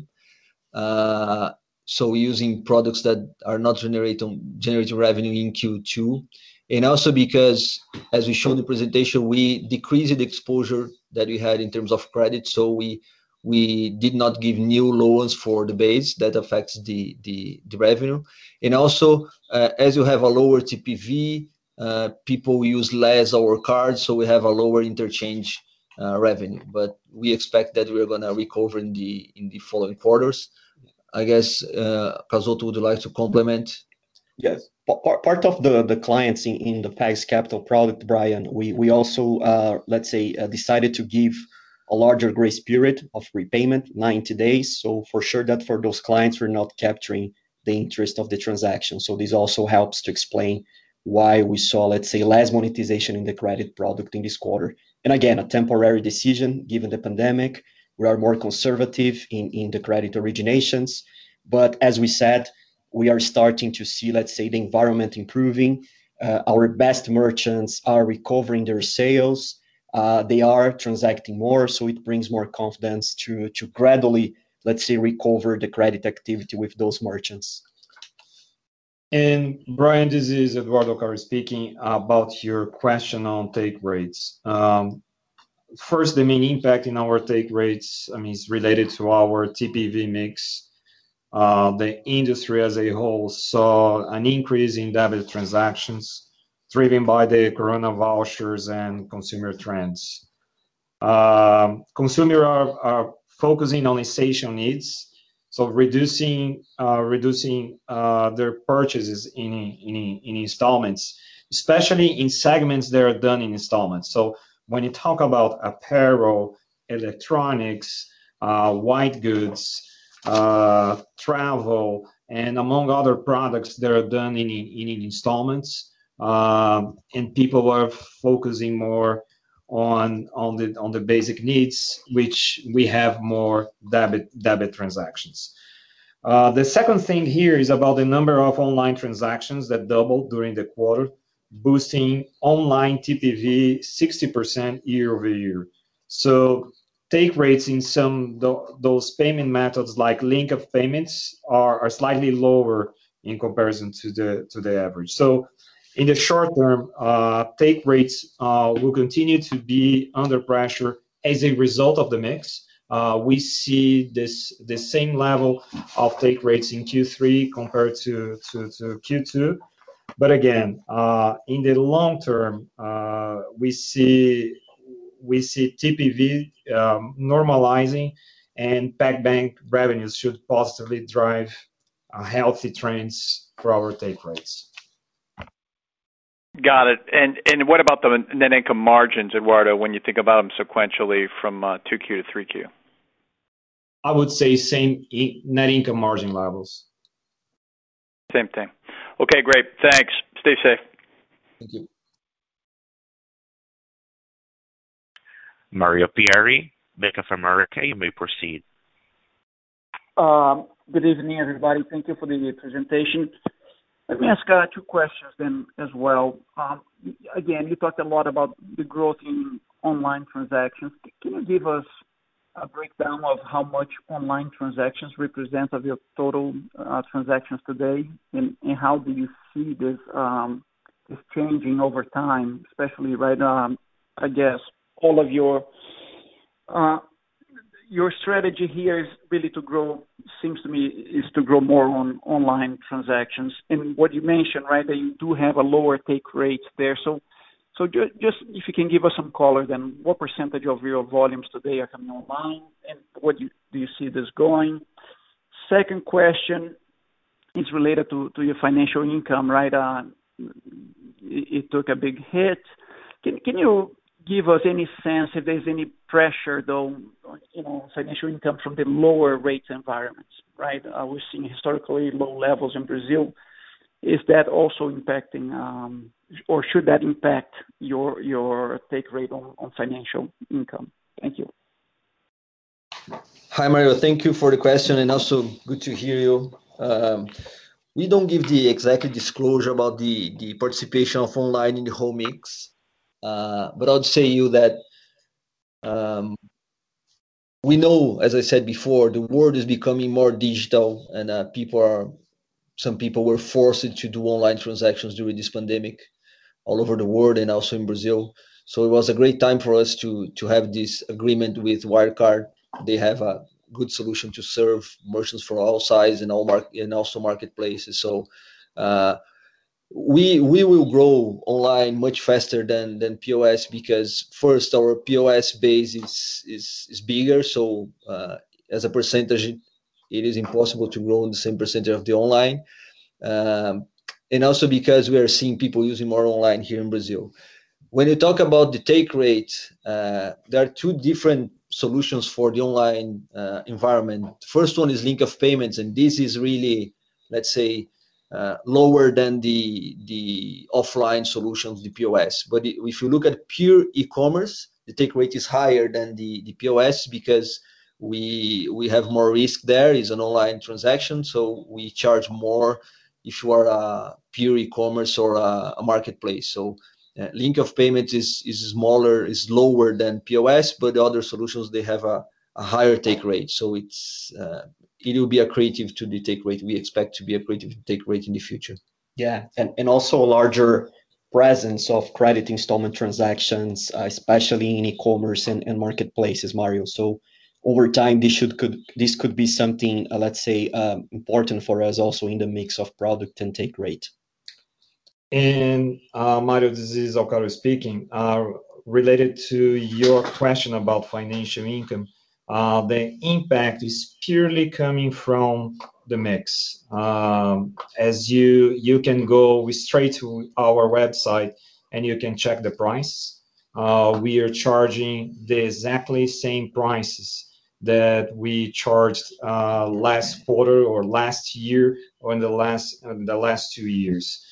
Uh, so using products that are not generating generating revenue in Q2. and Also because, as we showed in the presentation, we decreased the exposure that we had in terms of credit. So we did not give new loans for the base that affects the revenue. And also, uh, as you have a lower TPV, uh, people use less our cards, so we have a lower interchange uh, revenue. But we expect that we're going to recover in the in the following quarters. I guess, Cazotto, would like to complement? Yes. Part of the the clients in the Pag Capital product, Bryan, we also, let's say, decided to give a larger grace period of repayment, 90 days. So for sure that for those clients, we're not capturing the interest of the transaction. So this also helps to explain why we saw, let's say, less monetization in the credit product in this quarter. And again, a temporary decision given the pandemic. We are more conservative in in the credit originations. But as we said, we are starting to see, let's say, the environment improving. Uh, our best merchants are recovering their sales. Uh, they are transacting more, so it brings more confidence to to gradually, let's say, recover the credit activity with those merchants. And Bryan, this is Eduardo Alcaro speaking about your question on take rates. Um, first, the main impact in our take rates I mean, is related to our TPV mix. Uh, the industry as a whole saw an increase in debit transactions driven by the Coronavouchers and consumer trends. Um, consumers are focusing on essential needs, so reducing uh, reducing uh, their purchases in installments, especially in segments that are done in installments. So when you talk about apparel, electronics, uh, white goods, travel, and among other products that are done in installments, Um, and people are focusing more on on the on the basic needs, which we have more debit debit transactions. Uh, the second thing here is about the number of online transactions that doubled during the quarter, boosting online TPV 60% year-over-year. So take rates in some those payment methods like link of payments are slightly lower in comparison to the to the average. In the short term, uh, take rates uh, will continue to be under pressure as a result of the mix. Uh, we see this the same level of take rates in Q3 compared to Q2. but Again, in the long term, uh we see we see TPV um, normalizing and PagBank revenues should positively drive healthy trends for our take rates. Got it. And what about the net income margins, Eduardo, when you think about them sequentially from uh, 2Q to 3Q? I would say same net income margin levels. Same thing. Okay, great. Thanks. Stay safe. Thank you. Mario Pierry, Bank of America, you may proceed. Um, good evening, everybody. Thank you for the presentation. Let me ask uh, two questions then as well. Um, again, you talked a lot about the growth in online transactions. Can you give us a breakdown of how much online transactions represent of your total uh, transactions today? And how do you see this um, changing over time, especially right now, I guess all of your uh, strategy here is really to grow, seems to me, is to grow more on online transactions. And what you mentioned, right, that you do have a lower take rate there. So so just if you can give us some color then, what percentage of your volumes today are coming online, and what do you see this going? Second question is related to your financial income. Right? Uh, it took a big hit. Can you give us any sense if there's any pressure, though, you know, financial income from the lower rates environments? Right? Uh, we're seeing historically low levels in Brazil. Is that also impacting, um, or should that impact your your take rate on on financial income? Thank you. Hi, Mario. Thank you for the question, and also good to hear you. Um, we don't give the exact disclosure about the participation of online in the whole mix. Uh, but I'll say you that we know, as I said before, the world is becoming more digital and uh people are some people were forced to do online transactions during this pandemic all over the world and also in Brazil. So it was a great time for us to to have this agreement with Wirecard. They have a good solution to serve merchants for all size and all market and also marketplaces. We we will grow online much faster than than POS because first, our POS base is is, is bigger. So, uh, as a percentage, it is impossible to grow in the same percentage of the online. Um, and also because we are seeing people using more online here in Brazil. When you talk about the take rate, uh, there are two different solutions for the online uh, environment. First one is link of payments, and this is really, let's say, Uh, lower than the the offline solutions, the POS. But if you look at pure e-commerce, the take rate is higher than the the POS because we we have more risk there. It's an online transaction, so we charge more if you are a pure e-commerce or a marketplace. So uh, link of payment is is smaller, is lower than POS, but the other solutions, they have a higher take rate. Uh, It will be accretive to the take rate. We expect to be accretive to take rate in the future. Yeah. And, and also a larger presence of credit installment transactions, uh, especially in e-commerce and marketplaces, Mario. So over time, this should could this could be something, uh, let's say, um, important for us also in the mix of product and take rate. And uh, Mario, this is Alcaro speaking. Related to your question about financial income, Uh, the impact is purely coming from the mix. Um, as you you can go straight to our website and you can check the price. Uh, we are charging the exactly same prices that we charged uh, last quarter or last year or in the last two years.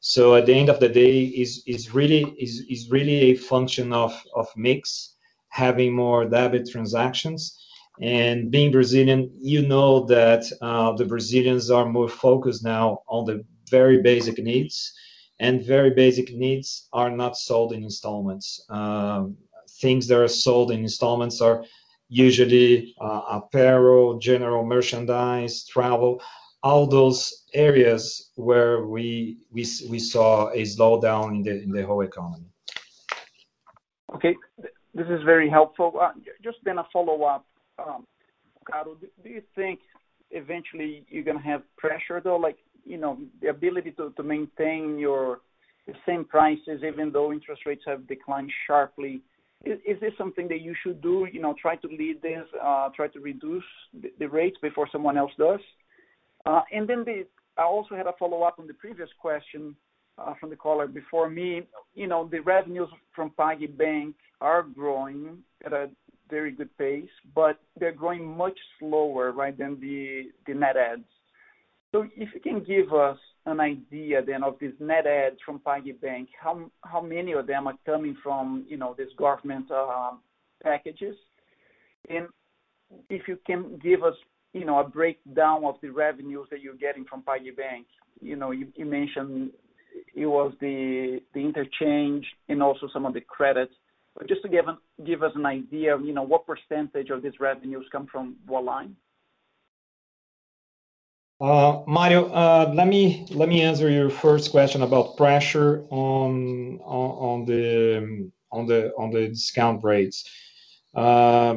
So at the end of the day, it's really is is really a function of mix, having more debit transactions. And being Brazilian, you know that uh, the Brazilians are more focused now on the very basic needs, and very basic needs are not sold in installments. Um, things that are sold in installments are usually uh, apparel, general merchandise, travel, all those areas where we we saw a slowdown in the whole economy. Okay. This is very helpful. Uh, just then a follow-up. Um, Alcaro, do you think eventually you're going to have pressure, though, like you know, the ability to maintain the same prices even though interest rates have declined sharply? Is this something that you should do, you know, try to lead this, uh, try to reduce the rates before someone else does? Uh and then I also had a follow-up on the previous question Uh, from the caller before me. You know, the revenues from PagBank are growing at a very good pace, but they're growing much slower right, than the net adds. If you can give us an idea then of these net adds from PagBank, how how many of them are coming from you know, these government um, packages? And if you can give us you know, a breakdown of the revenues that you're getting from PagBank. You mentioned it was the interchange and also some of the credits. But just to give give us an idea of what percentage of these revenues come from Worldline. Uh, Mario, uh, let me answer your first question about pressure on on on the um, on the on the discount rates. Uh,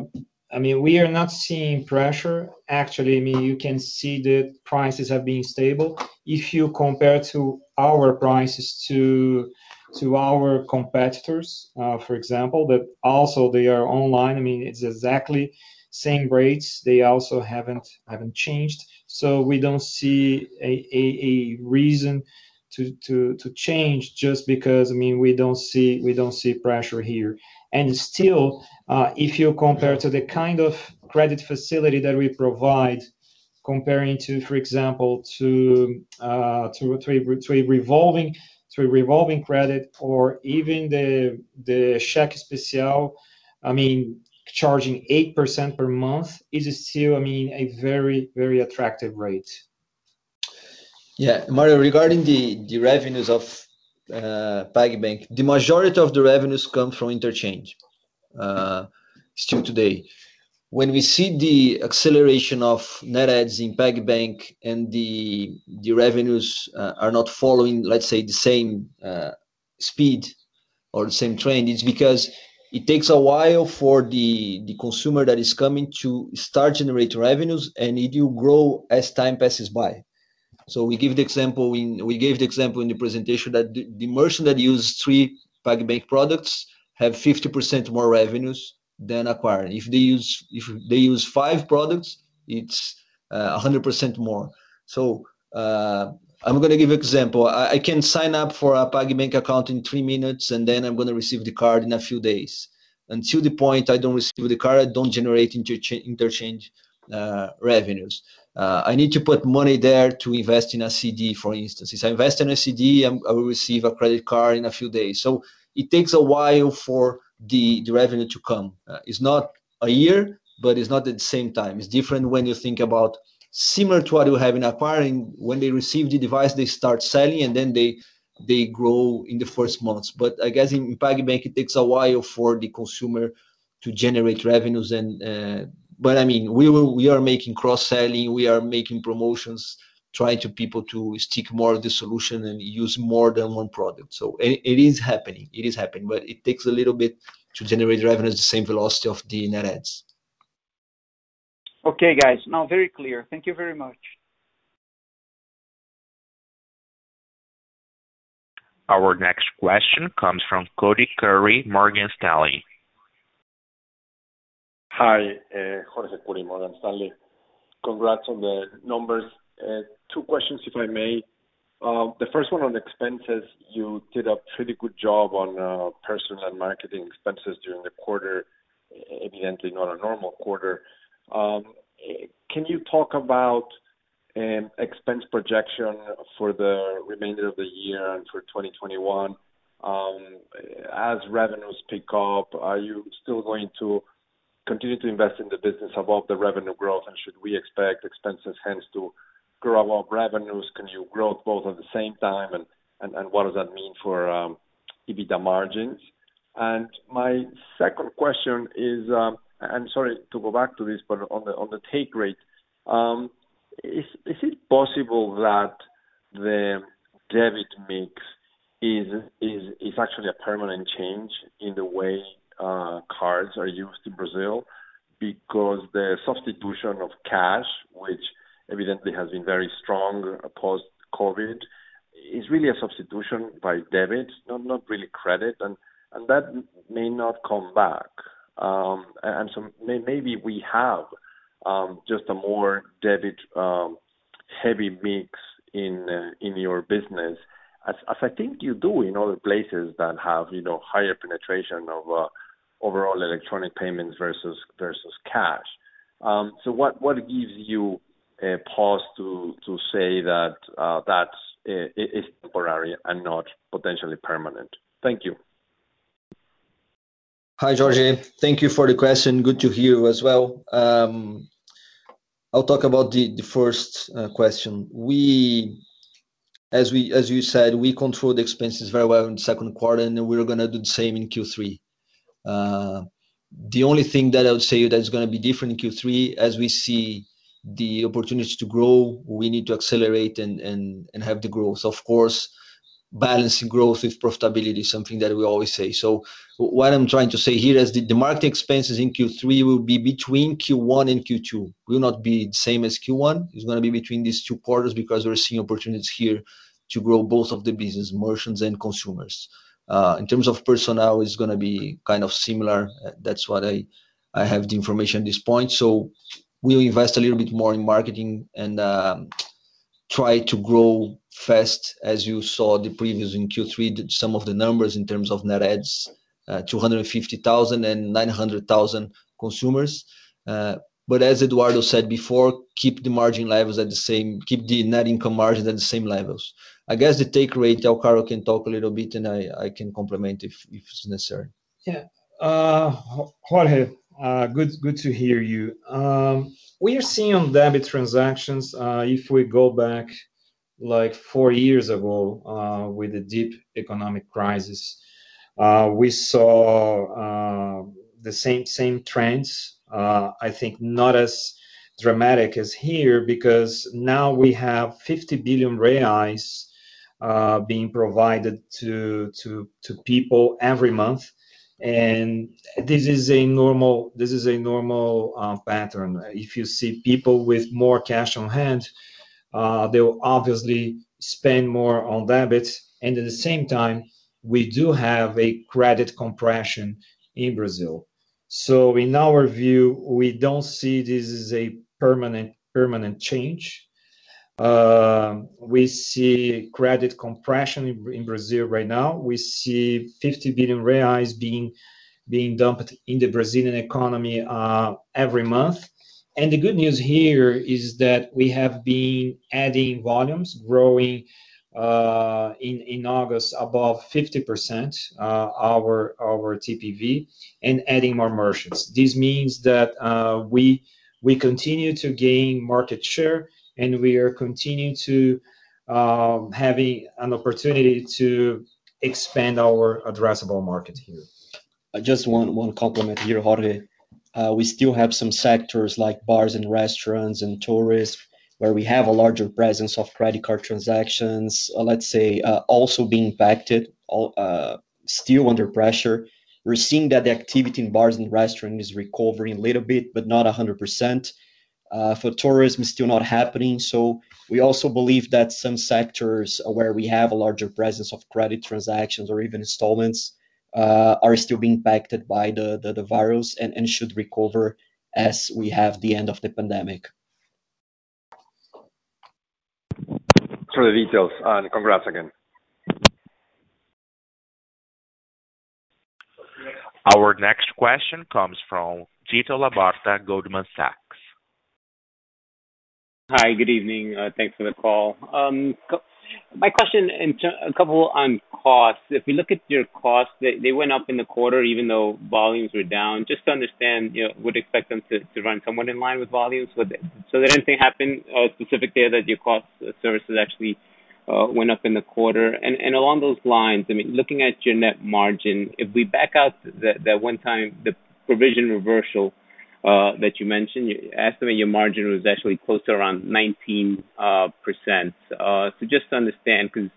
I mean, we are not seeing pressure. Actually, I mean, you can see the prices have been stable. If you compare to our prices to to our competitors, uh, for example, that also they are online, I mean, it's exactly same rates. They also haven't haven't changed. So we don't see a reason to to change just because I mean, we don't see we don't see pressure here. And still, if you compare to the kind of credit facility that we provide, comparing to, for example, to uh a revolving to a revolving credit or even the the Cheque Especial, I mean, charging 8% per month is still, I mean, a very, very attractive rate. Yeah, Mario, regarding the revenues of Uh, PagBank, the majority of the revenues come from interchange uh, still today. When we see the acceleration of net adds in PagBank and the the revenues uh, are not following, let's say, the same speed or the same trend, it's because it takes a while for the consumer that is coming to start generating revenues, and it will grow as time passes by. So we give the example in we gave the example in the presentation that the merchant that uses three PagBank products have 50% more revenues than acquiring. If they use if they use five products, it's uh, 100% more. So uh, I'm going to give an example. I can sign up for a PagBank account in three minutes, and then I'm going to receive the card in a few days. Until the point I don't receive the card, I don't generate interchange uh, revenues. Uh, I need to put money there to invest in a CD, for instance. If I invest in a CD, I will receive a credit card in a few days. So it takes a while for the the revenue to come. Uh, it's not a year, but it's not at the same time. It's different when you think about similar to what you have in acquiring. When they receive the device, they start selling, and then they they grow in the first months. But I guess in PagBank, it takes a while for the consumer to generate revenues. Uh, But I mean, we we are making cross-selling. We are making promotions, trying to people to stick more of the solution and use more than one product. So it is happening. It is happening, but it takes a little bit to generate revenues at the same velocity of the net ads. Okay, guys. Now, very clear. Thank you very much. Our next question comes from Cody Curry, Morgan Stanley. Hi, uh, Jorge Kuri, Morgan Stanley. Congrats on the numbers. Uh, two questions, if I may. Uh, the first one on expenses. You did a pretty good job on personnel and marketing expenses during the quarter, evidently not a normal quarter. Um, can you talk about um, expense projection for the remainder of the year and for 2021? Um, as revenues pick up, are you still going to continue to invest in the business above the revenue growth? And should we expect expenses hence to grow above revenues? Can you grow both at the same time? And what does that mean for um, EBITDA margins? And my second question is, um, I'm sorry to go back to this, but on the take rate, um, is it possible that the debit mix is actually a permanent change in the way Uh, cards are used in Brazil? Because the substitution of cash, which evidently has been very strong post-COVID, is really a substitution by debit, not not really credit. And and that may not come back. Um, and so maybe we have um, just a more debit-heavy um, mix in uh, in your business, as I think you do in other places that have you know higher penetration of uh, overall electronic payments versus versus cash. Um, so what gives you a pause to to say that uh, that is temporary and not potentially permanent? Thank you. Hi, Jorge. Thank you for the question. Good to hear you as well. Um, I'll talk about the the first uh, question. We as we as you said, we controlled expenses very well in the second quarter, and we're going to do the same in Q3. Uh, the only thing that I would say that is going to be different in Q3, as we see the opportunity to grow, we need to accelerate and and have the growth. Of course, balancing growth with profitability is something that we always say. So what I'm trying to say here is the marketing expenses in Q3 will be between Q1 and Q2. It will not be the same as Q1. It's going to be between these two quarters because we're seeing opportunities here to grow both of the business, merchants and consumers. Uh, in terms of personnel, it's going to be kind of similar. Uh, that's what I have the information at this point. So we'll invest a little bit more in marketing and um, try to grow fast, as you saw the previous in Q3, some of the numbers in terms of net adds, uh, 250,000 and 900,000 consumers. But as Eduardo said before, keep the margin levels at the same, keep the net income margins at the same levels. I guess the take rate, Alcaro can talk a little bit, and I I can complement if if it's necessary. Yeah. Uh, Jorge, uh, Good to hear you. Um, we are seeing on debit transactions, uh, if we go back like four years ago with the deep economic crisis, we saw the same same trends. I think not as dramatic as here because now we have 50 billion reais being provided to to, to people every month. And this is a normal this is a normal uh, pattern. If you see people with more cash on hand, they will obviously spend more on debit. And at the same time, we do have a credit compression in Brazil. So in our view, we don't see this as a permanent permanent change. Uh, we see credit compression in Brazil right now. We see 50 billion reais being being dumped in the Brazilian economy uh, every month. And the good news here is that we have been adding volumes, growing uh, in August above 50% our our TPV and adding more merchants. This means that we we continue to gain market share, and we are continuing to um, having an opportunity to expand our addressable market here. I just want one compliment here, Jorge. Uh, we still have some sectors like bars and restaurants and tourists where we have a larger presence of credit card transactions, uh, let's say, also being impacted, still under pressure. We're seeing that the activity in bars and restaurants is recovering a little bit, but not 100%. Uh, for tourism, it's still not happening. So we also believe that some sectors uh, where we have a larger presence of credit transactions or even installments uh, are still being impacted by the virus and should recover as we have the end of the pandemic. For the details, and congrats again. Our next question comes from Tito Labarta, Goldman Sachs. Hi, good evening. Uh, thanks for the call. Um, my question, a couple on costs. If we look at your costs, they went up in the quarter even though volumes were down. Just to understand, you know, would expect them to run somewhat in line with volumes. So did anything happen uh, specific there that your cost of services actually went up in the quarter? And and along those lines, I mean, looking at your net margin, if we back out that one time, the provision reversal Uh, that you mentioned, you estimate your margin was actually close to around 19%. Uh, uh, so just to understand, 'cause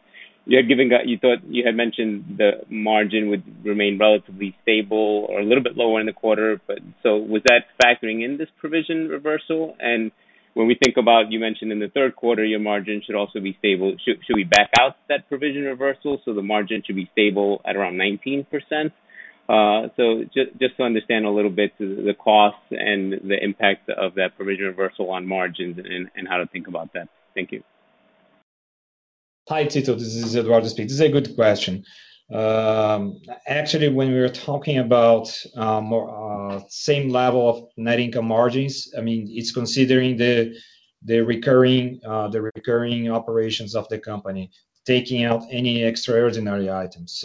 you had given you thought you had mentioned the margin would remain relatively stable or a little bit lower in the quarter. But so was that factoring in this provision reversal? And when we think about, you mentioned in the third quarter, your margin should also be stable. Should we back out that provision reversal so the margin should be stable at around 19%? Uh, so just to understand a little bit the costs and the impact of that provision reversal on margins and how to think about that. Thank you. Hi, Tito. This is Eduardo speaking. This is a good question. Um, actually, when we were talking about um, more uh, same level of net income margins, I mean, it's considering the the recurring uh the recurring operations of the company, taking out any extraordinary items.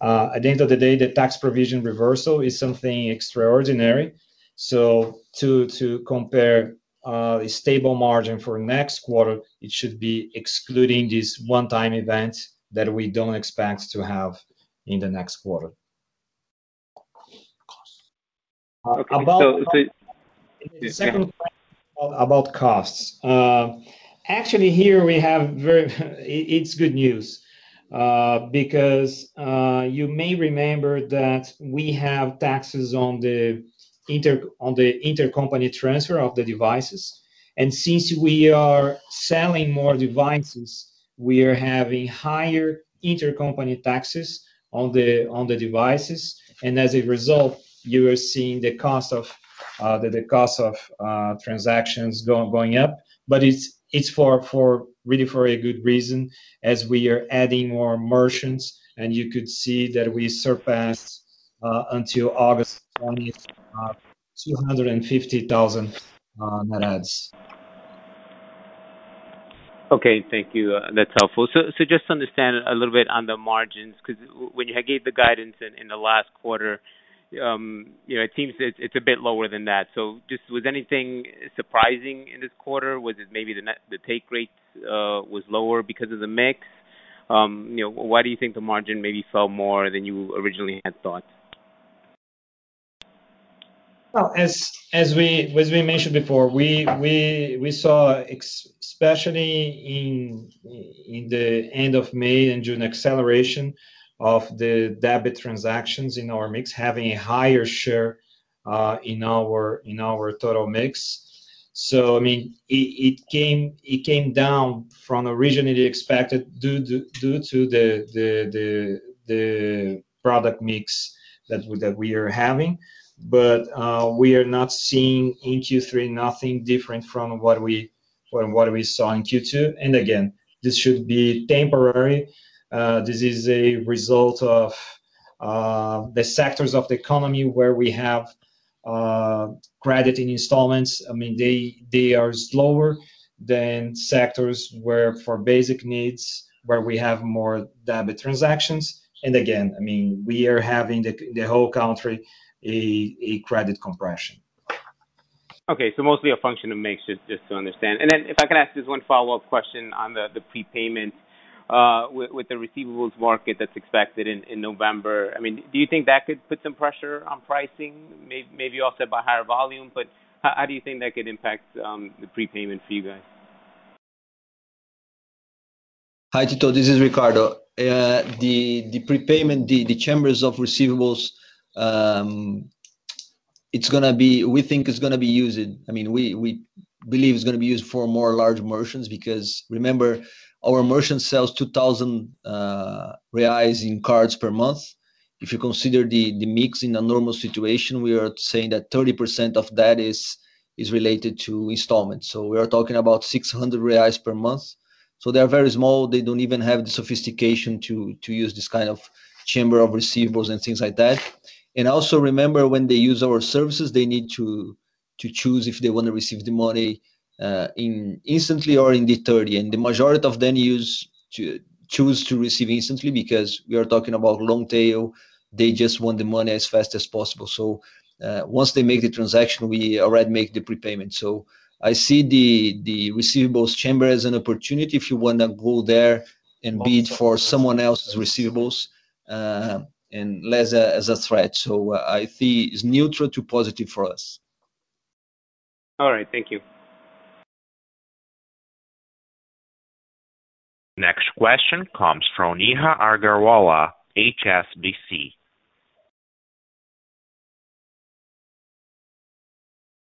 Uh, at the end of the day, the tax provision reversal is something extraordinary. So to to compare uh, a stable margin for next quarter, it should be excluding this one-time event that we don't expect to have in the next quarter. Uh, okay. The second question about costs. Actually here we have very. it's good news, Uh, because uh, you may remember that we have taxes on the inter on the intercompany transfer of the devices. And since we are selling more devices, we are having higher intercompany taxes on the on the devices. And as a result, you are seeing the cost of uh, the the cost of transactions going up. But it's really for a good reason as we are adding more merchants, and you could see that we surpassed uh, until August 20th uh, 250,000 uh, net adds. Okay. Thank you. That's helpful. So, so just to understand a little bit on the margins, because when you gave the guidance in the last quarter, you know, it seems it's it's a bit lower than that. So just was anything surprising in this quarter? Was it maybe the net, the take rate was lower because of the mix? Um, You know, why do you think the margin maybe fell more than you originally had thought? Well, as as we as we mentioned before, we we we saw especially in in the end of May and June, acceleration of the debit transactions in our mix, having a higher share uh, in our in our total mix. So, I mean, it came it came down from originally expected due to the product mix that we are having. But uh, we are not seeing in Q3 nothing different from what we from what we saw in Q2. And Again, this should be temporary. Uh, this is a result of uh, the sectors of the economy where we have uh, credit in installments. I mean, they they are slower than sectors where for basic needs, where we have more debit transactions. And again, I mean, we are having the the whole country a a credit compression. Okay. So mostly a function of mix, just just to understand. And then if I can ask just one follow-up question on the, the prepayment Uh, with the receivables market that's expected in November. I mean, do you think that could put some pressure on pricing, maybe offset by higher volume? But how do you think that could impact um, the prepayment for you guys? Hi, Tito. This is Ricardo. Uh, the the prepayment, the the chambers of receivables, um, it's gonna be. We think it's gonna be used. I mean, we we believe it's gonna be used for more large merchants because remember, our merchant sells 2,000 uh, reais in cards per month. If you consider the mix in a normal situation, we are saying that 30% of that is is related to installments. So we are talking about 600 reais per month. So they are very small. They don't even have the sophistication to use this kind of chamber of receivables and things like that. And also remember, when they use our services, they need to choose if they wanna receive the money Uh, instantly or in the 30. and The majority of them use to choose to receive instantly because we are talking about long tail. They just want the money as fast as possible. So uh once they make the transaction, we already make the prepayment. So I see the the receivables chamber as an opportunity if you wanna go there and bid for someone else's receivables, uh, and less as a threat. So uh, I see it's neutral to positive for us. All right. Thank you. Next question comes from Neha Agarwala, HSBC.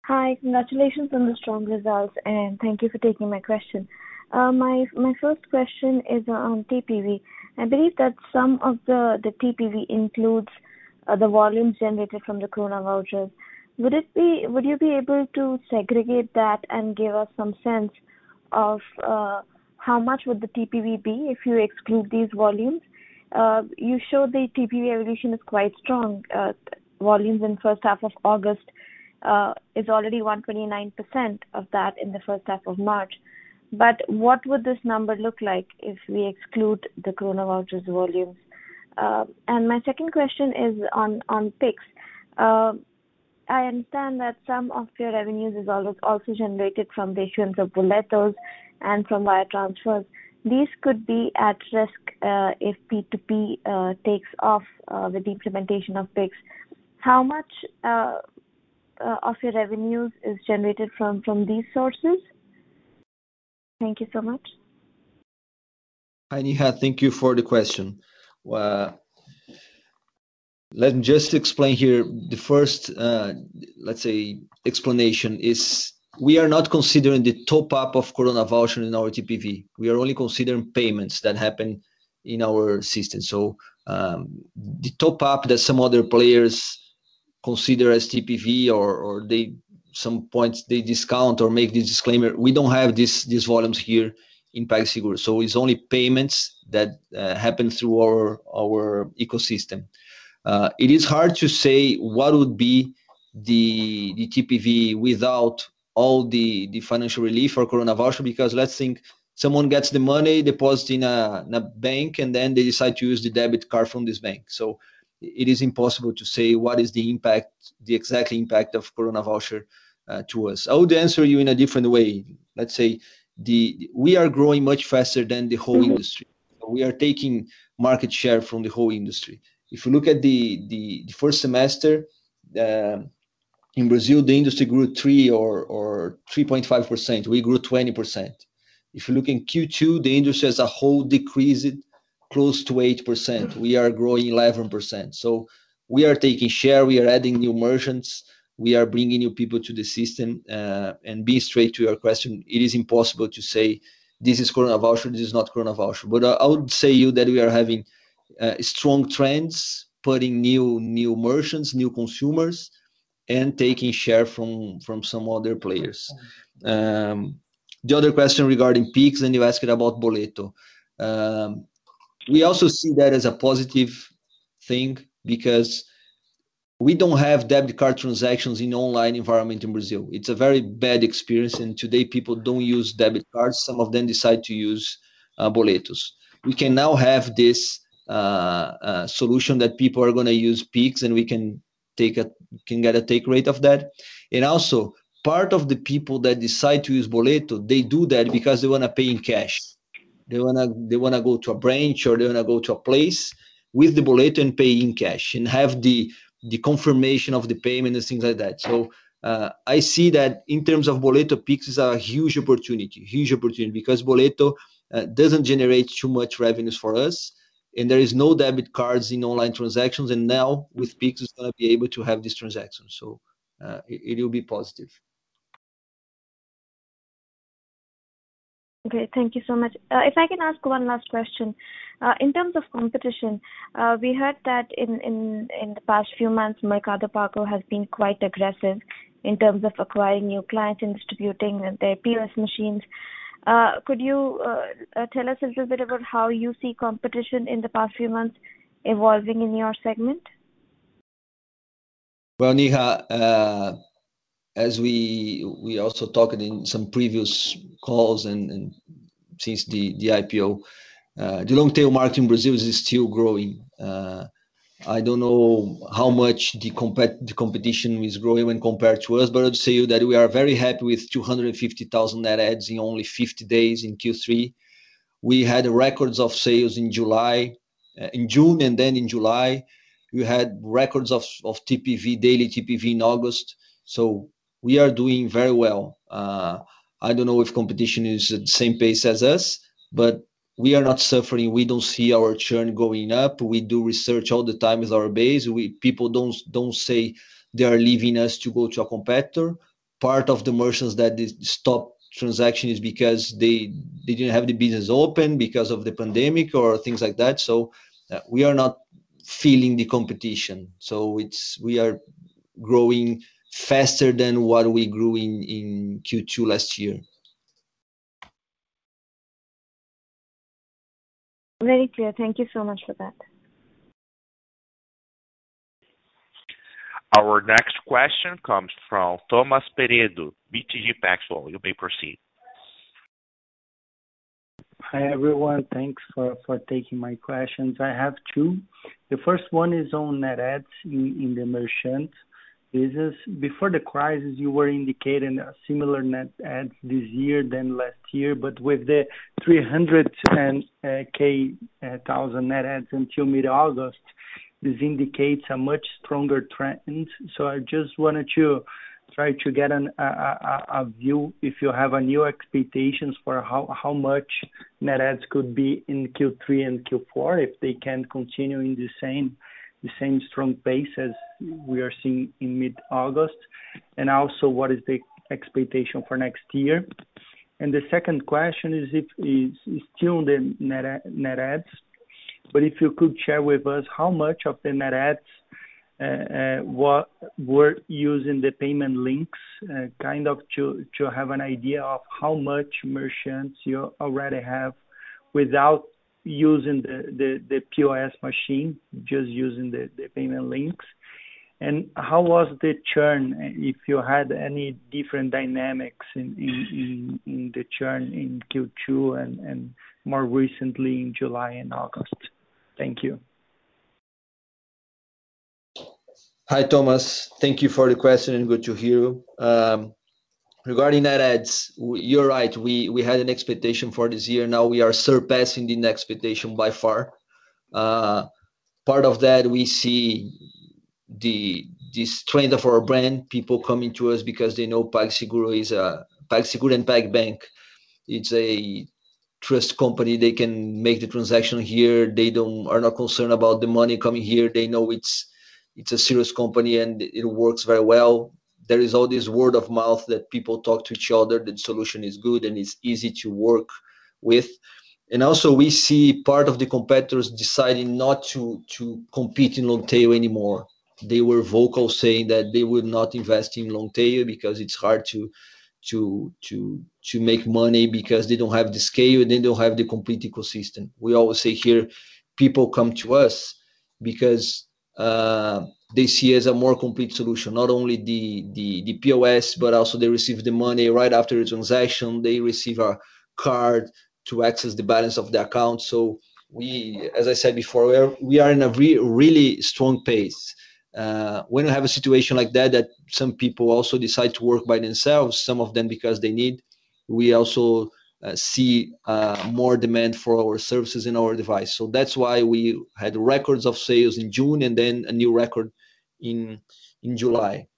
Hi. Congratulations on the strong results, and thank you for taking my question. Uh, my first question is on TPV. I believe that some of the TPV includes uh, the volumes generated from the it be would you be able to segregate that and give us some sense of uh, how much would the TPV be if you exclude these volumes? Uh, you showed the TPV evolution is quite strong. Uh, volumes in first half of August uh, is already 129% of that in the first half of March. But what would this number look like if we exclude the Coronavoucher volumes? Uh and my second question is on Pix. I understand that some of your revenues is also generated from the issuance of boletos and from wire transfers. These could be at risk uh, if P2P uh, takes off uh, with the implementation of Pix. How much of your revenues is generated from these sources? Thank you so much. Hi, Neha. Thank you for the question. Let me just explain here. The first, let's say, explanation is we are not considering the top-up of Coronavoucher in our TPV. We are only considering payments that happen in our system. So um, the top-up that some other players consider as TPV or they some points they discount or make this disclaimer, we don't have these volumes here in PagSeguro. So it's only payments that happen through our our ecosystem. Uh, it is hard to say what would be the TPV without all the financial relief for Coronavoucher, because let's think someone gets the money deposited in a bank, and then they decide to use the debit card from this bank. So it is impossible to say what is the impact, the exact impact of Coronavoucher uh, to us. I would answer you in a different way. Let's say the we are growing much faster than the whole mm-hmm. industry. We are taking market share from the whole industry. If you look at the the first semester um, in Brazil, the industry grew 3% or 3.5%. We grew 20%. If you look in Q2, the industry as a whole decreased close to 8%. We are growing 11%. So we are taking share, we are adding new merchants, we are bringing new people to the system. Uh, and being straight to your question, it is impossible to say this is Coronavoucher, this is not Coronavoucher. Uh, I would say you that we are having Uh, strong trends, putting new new merchants, new consumers, and taking share from from some other players. Um, the other question regarding Pix, and you asked about Boleto. Um, we also see that as a positive thing because we don't have debit card transactions in online environment in Brazil. It's a very bad experience, and today people don't use debit cards. Some of them decide to use uh, Boletos. We can now have this Uh, uh, solution that people are going to use Pix, and we can take a can get a take rate of that. And also, part of the people that decide to use Boleto, they do that because they want to pay in cash. They want to they want to go to a branch, or they want to go to a place with the Boleto and pay in cash and have the the confirmation of the payment and things like that. So uh I see that in terms of Boleto, Pix is a huge opportunity Huge opportunity because Boleto uh, doesn't generate too much revenues for us, and there is no debit cards in online transactions. And now with Pix, it's going to be able to have these transactions. So uh, it will be positive. Okay. Thank you so much. Uh, if I can ask one last question. Uh, in terms of competition, we heard that in the past few months, Mercado Pago has been quite aggressive in terms of acquiring new clients and distributing their POS machines. Uh, could you uh, uh, tell us a little bit about how you see competition in the past few months evolving in your segment? Well, Neha, as we we also talked in some previous calls and since the IPO, the long tail market in Brazil is still growing. I don't know how much the compet- the competition is growing when compared to us, but I'd say that we are very happy with 250,000 net adds in only 50 days in Q3. We had records of sales in July, uh, in June and then in July. We had records of of TPV, daily TPV in August. So we are doing very well. Uh, I don't know if competition is at the same pace as us, but we are not suffering. We don't see our churn going up. We do research all the time with our base. We people don't don't say they are leaving us to go to a competitor. Part of the merchants that stop transaction is because they they didn't have the business open because of the pandemic or things like that. So uh, we are not feeling the competition. So it's we are growing faster than what we grew in in Q2 last year. Very clear. Thank you so much for that. Our next question comes from Thomas Peredo, BTG Pactual. You may proceed. Hi, everyone. Thanks for taking my questions. I have two. The first one is on net adds in the merchant business. Before the crisis, you were indicating a similar net adds this year than last year, but with the 300,000 uh, net adds until mid-August, this indicates a much stronger trend. So I just wanted to try to get a view if you have new expectations for how much net adds could be in Q3 and Q4, if they can continue in the same strong pace as we are seeing in mid-August. And also, what is the expectation for next year? And the second question is is still on the net adds, but if you could share with us how much of the net adds uh, uh, were using the payment links, uh, kind of to have an idea of how much merchants you already have without using the POS machine, just using the payment links. And how was the churn, if you had any different dynamics in the churn in Q2 and more recently in July and August? Thank you. Hi, Thomas. Thank you for the question and good to hear you. Um, Regarding net adds, you're right. We we had an expectation for this year. Now we are surpassing the expectation by far. Uh, part of that, we see the strength of our brand, people coming to us because they know PagSeguro is a PagSeguro and PagBank. It's a trust company. They can make the transaction here. They don't are not concerned about the money coming here. They know it's it's a serious company, and it works very well. There is all this word of mouth that people talk to each other, the solution is good and it's easy to work with. And also we see part of the competitors deciding not to to compete in long tail anymore. They were vocal saying that they would not invest in long tail because it's hard to to to to make money because they don't have the scale, and they don't have the complete ecosystem. We always say here, people come to us because uh, they see as a more complete solution, not only the the, the POS, but also they receive the money right after the transaction. They receive a card to access the balance of the account. So we, as I said before, we are in a really strong pace. Uh, when you have a situation like that that some people also decide to work by themselves, some of them because they need, we also uh, see uh, more demand for our services in our device. So that's why we had records of sales in June and then a new record in in July.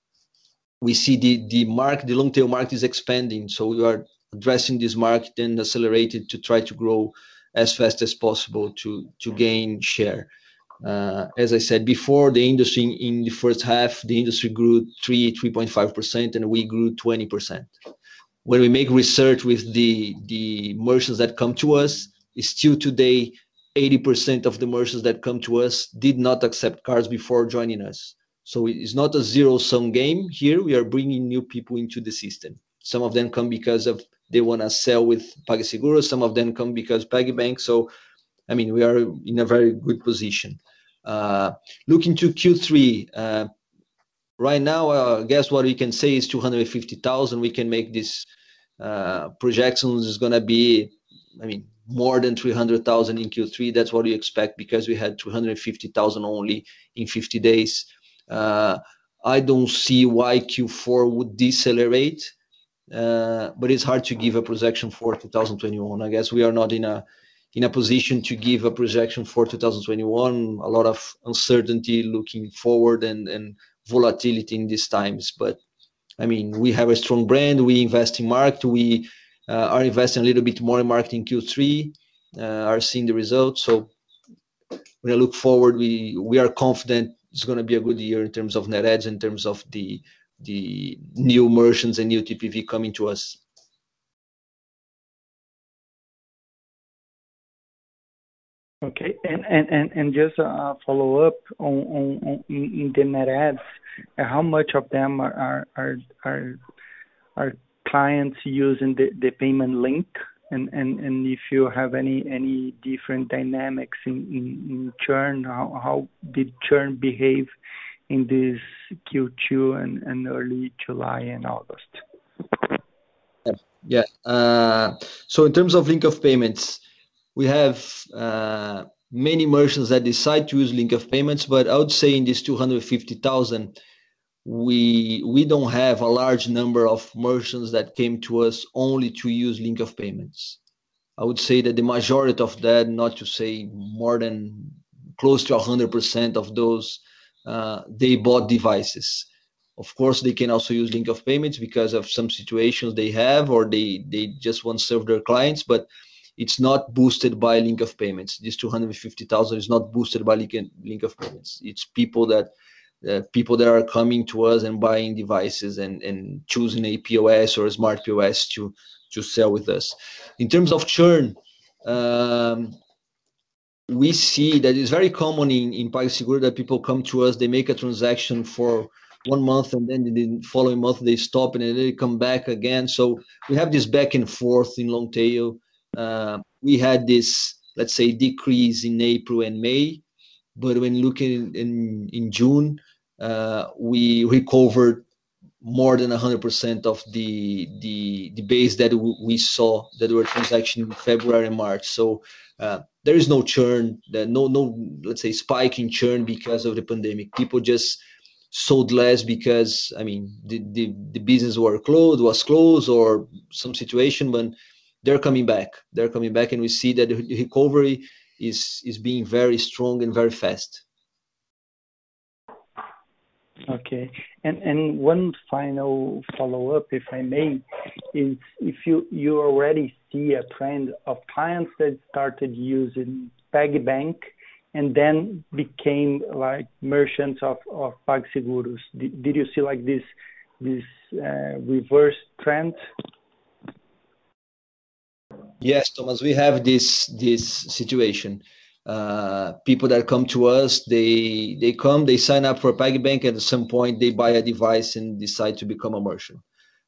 We see the the market, the long tail market is expanding, so we are addressing this market and accelerate it to try to grow as fast as possible to to gain share. Uh, as I said before, the industry in the first half, the industry grew 3, 3.5%, and we grew 20%. When we make research with the merchants that come to us, still today, 80% of the merchants that come to us did not accept cards before joining us. So it's not a zero-sum game here. We are bringing new people into the system. Some of them come because of they want to sell with PagSeguro, some of them come because PagBank. So, I mean, we are in a very good position. Uh, looking to Q3, uh, right now, I guess what we can say is 250,000. We can make these projections is going to be I mean, more than 300,000 in Q3. That's what we expect because we had 250,000 only in 50 days. Uh, I don't see why Q4 would decelerate, uh, but it's hard to give a projection for 2021. I guess we are not in a in a position to give a projection for 2021. A lot of uncertainty looking forward and volatility in these times. But I mean, we have a strong brand. We invest in market. We uh, are investing a little bit more in marketing Q3, are seeing the results. So when I look forward, we are confident it's going to be a good year in terms of net adds, in terms of the new merchants and new TPV coming to us. Okay. And just uh, a follow-up on the net adds, how much of them are clients using the payment link? And if you have any any different dynamics in churn, how did churn behave in this Q2 and early July and August? Yeah. Uh, so in terms of link of payments, we have uh, many merchants that decide to use link of payments, but I would say in this 250,000, we we don't have a large number of merchants that came to us only to use link of payments. I would say that the majority of that, not to say more than close to 100% of those, uh, they bought devices. Of course, they can also use link of payments because of some situations they have, or they just want to serve their clients, but it's not boosted by link of payments. This 250,000 is not boosted by link of payments. It's people that Uh, are coming to us and buying devices and and choosing a POS or a smart POS to to sell with us. In terms of churn, um, we see that it's very common in in PagSeguro that people come to us, they make a transaction for one month, and then in the following month they stop, and then they come back again. So we have this back and forth in long tail. Uh, we had this, let's say, decrease in April and May, but when looking in, in June, Uh, we recovered more than 100% of the base that we saw that were transaction in February and March. So uh, there is no churn, no, no let's say, spike in churn because of the pandemic. People just sold less because I mean the, business were closed was closed or some situation but they're coming back they're coming back and we see that the recovery is is being very strong and very fast okay one final follow-up if i may is if you already see a trend of clients that started using PagBank and then became like merchants of PagSeguros. Did, you see like this this uh, reverse trend? Yes, Thomas, we have this this situation. Uh, people that come to us, they they come, they sign up for PagBank, and at some point they buy a device and decide to become a merchant.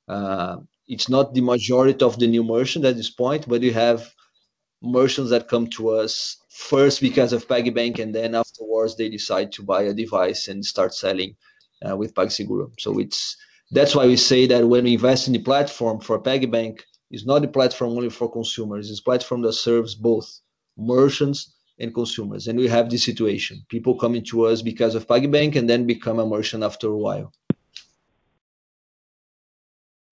Uh, it's not the majority of the new merchant at this point, but you have merchants that come to us first because of PagBank, and then afterwards they decide to buy a device and start selling uh, with PagSeguro. So it's that's why we say that when we invest in the platform for PagBank, it's not a platform only for consumers. It's a platform that serves both merchants and consumers. And we have this situation: people coming to us because of PagBank and then become a merchant after a while.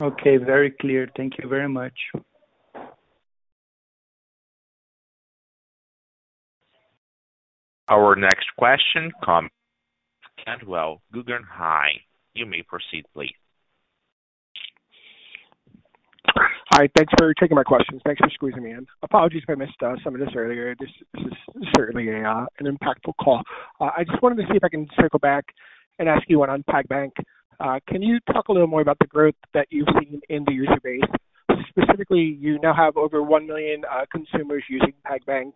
Okay, very clear. Thank you very much. Our next question comes from Cantwell Guggenheim. You may proceed, please. Hi. Thanks for taking my questions. Thanks for squeezing me in. Apologies if I missed uh, some of this earlier. This is certainly uh, an impactful call. Uh, I just wanted to see if I can circle back and ask you one on PagBank. Can you talk a little more about the growth that you've seen in the user base? Specifically, you now have over 1 million consumers using PagBank,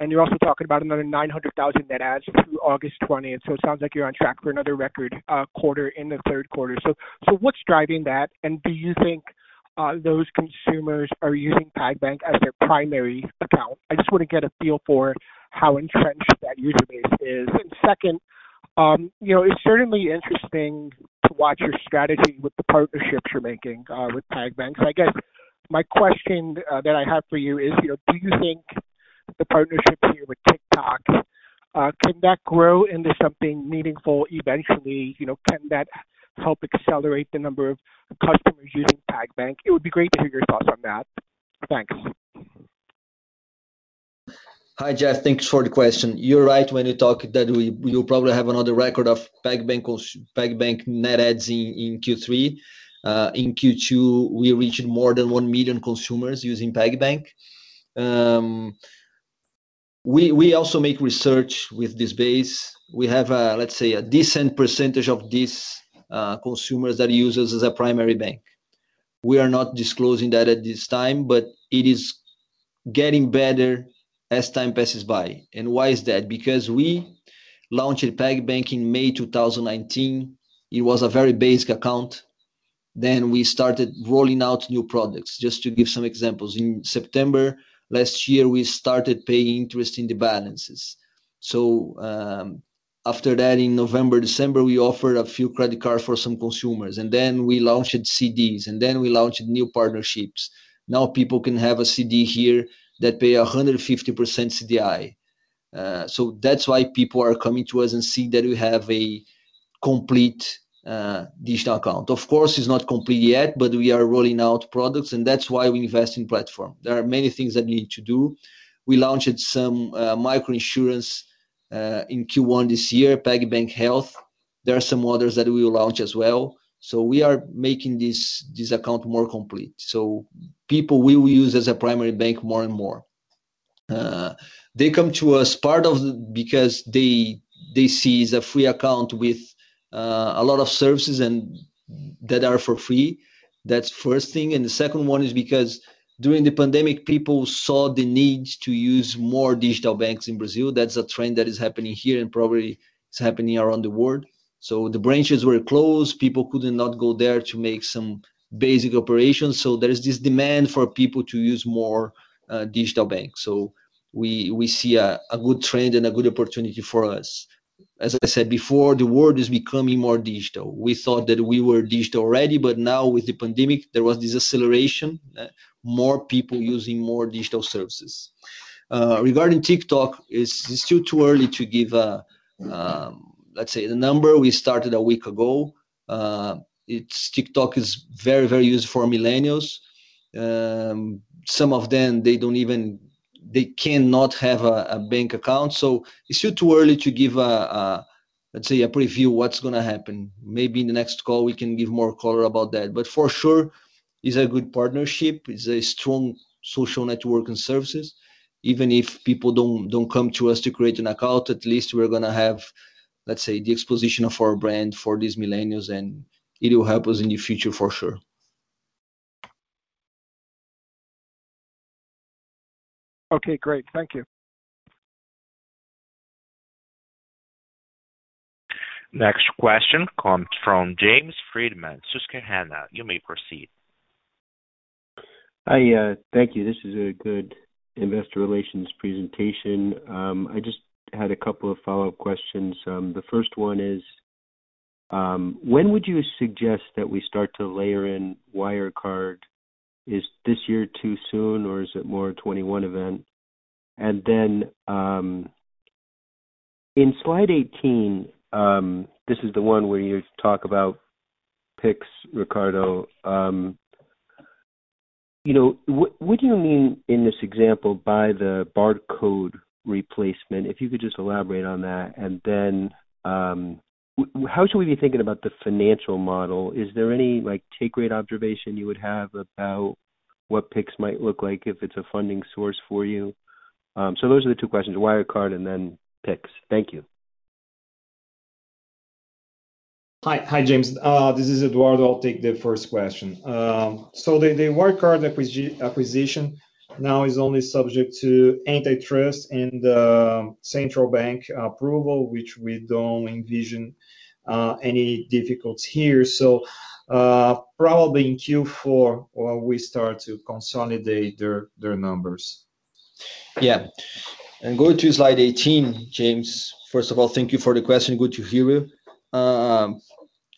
and you're also talking about another 900,000 net adds through August 20th. So it sounds like you're on track for another record quarter in the third quarter. So so what's driving that? And do you think Uh, those consumers are using PagBank as their primary account? I just want to get a feel for how entrenched that user base is. And second, um, you know, it's certainly interesting to watch your strategy with the partnerships you're making uh, with PagBank. So I guess my question uh, that I have for you is, you know, do you think the partnership here with TikTok can that grow into something meaningful eventually? You know, can that help accelerate the number of customers using PagBank? It would be great to hear your thoughts on that. Thanks. Hi, Jeff. Thanks for the question. You're right when you talk that we will probably have another record of PagBank net adds in Q3. In Q2, uh, we reached more than 1 million consumers using PagBank. Um, we also make research with this base. We have, let's say, a decent percentage of these Uh, consumers that use us as a primary bank. We are not disclosing that at this time, but it is getting better as time passes by. And why is that? Because we launched PagBank in May 2019. It was a very basic account. Then we started rolling out new products. Just to give some examples, in September last year, we started paying interest in the balances. So um, after that, in November, December, we offered a few credit cards for some consumers, and then we launched CDs, and then we launched new partnerships. Now people can have a CD here that pay 150% CDI. Uh, so that's why people are coming to us and see that we have a complete uh, digital account. Of course, it's not complete yet, but we are rolling out products, and that's why we invest in platform. There are many things that we need to do. We launched some uh, micro insurance Uh, in Q1 this year, PagBank Health. There are some others that we will launch as well. So we are making this this account more complete. So people will use as a primary bank more and more. Uh, they come to us part of because they see it's a free account with uh, a lot of services and that are for free. That's first thing. And the second one is because during the pandemic, people saw the need to use more digital banks in Brazil. That's a trend that is happening here and probably is happening around the world. So the branches were closed. People could not go there to make some basic operations. So there is this demand for people to use more uh, digital banks. So we we see a good trend and a good opportunity for us. As I said before, the world is becoming more digital. We thought that we were digital already, but now with the pandemic, there was this acceleration, uh, more people using more digital services. Uh, regarding TikTok, it's still too early to give a um, let's say the number we started a week ago. Uh, it's TikTok is very, very used for millennials. Um, some of them, they don't even they cannot have a bank account. So it's still too early to give a, let's say, a preview what's gonna happen. Maybe in the next call, we can give more color about that. But for sure, it's a good partnership. It's a strong social network and services. Even if people don't don't come to us to create an account, at least we're gonna have, let's say, the exposition of our brand for these millennials, and it will help us in the future for sure. Okay, great. Thank you. Next question comes from James Friedman, Susquehanna. You may proceed. Hi, uh, thank you. This is a good investor relations presentation. Um, I just had a couple of follow-up questions. Um, the first one is, um, when would you suggest that we start to layer in Wirecard? Is this year too soon, or is it more a 2021 event? And then, in slide 18, this is the one where you talk about Pix, Ricardo. You know, what do you mean in this example by the barcode replacement? If you could just elaborate on that. And then, um, how should we be thinking about the financial model? Is there any, like, take rate observation you would have about what Pix might look like if it's a funding source for you? Um, so those are the two questions, Wirecard and then Pix. Thank you. Hi. Hi, James. Uh, this is Eduardo. I'll take the first question. Um, so the Wirecard acquisition now is only subject to antitrust and um, central bank approval, which we don't envision uh, any difficulties here. So, uh, probably in Q4, we start to consolidate their numbers. Yeah. And going to slide 18, James, first of all, thank you for the question. Good to hear you. Um,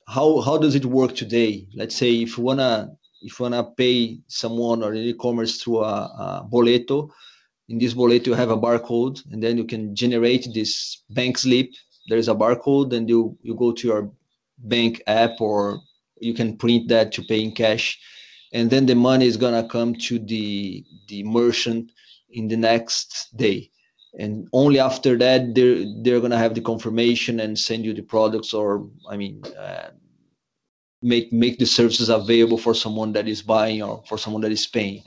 how how does it work today? Let's say if you wanna if you wanna pay someone or e-commerce through a boleto, in this boleto, you have a barcode, and then you can generate this bank slip. There is a barcode, and you you go to your bank app, or you can print that to pay in cash, and then the money is gonna come to the the merchant in the next day. And only after that, they're they're gonna have the confirmation and send you the products or, I mean, uh, make make the services available for someone that is buying or for someone that is paying.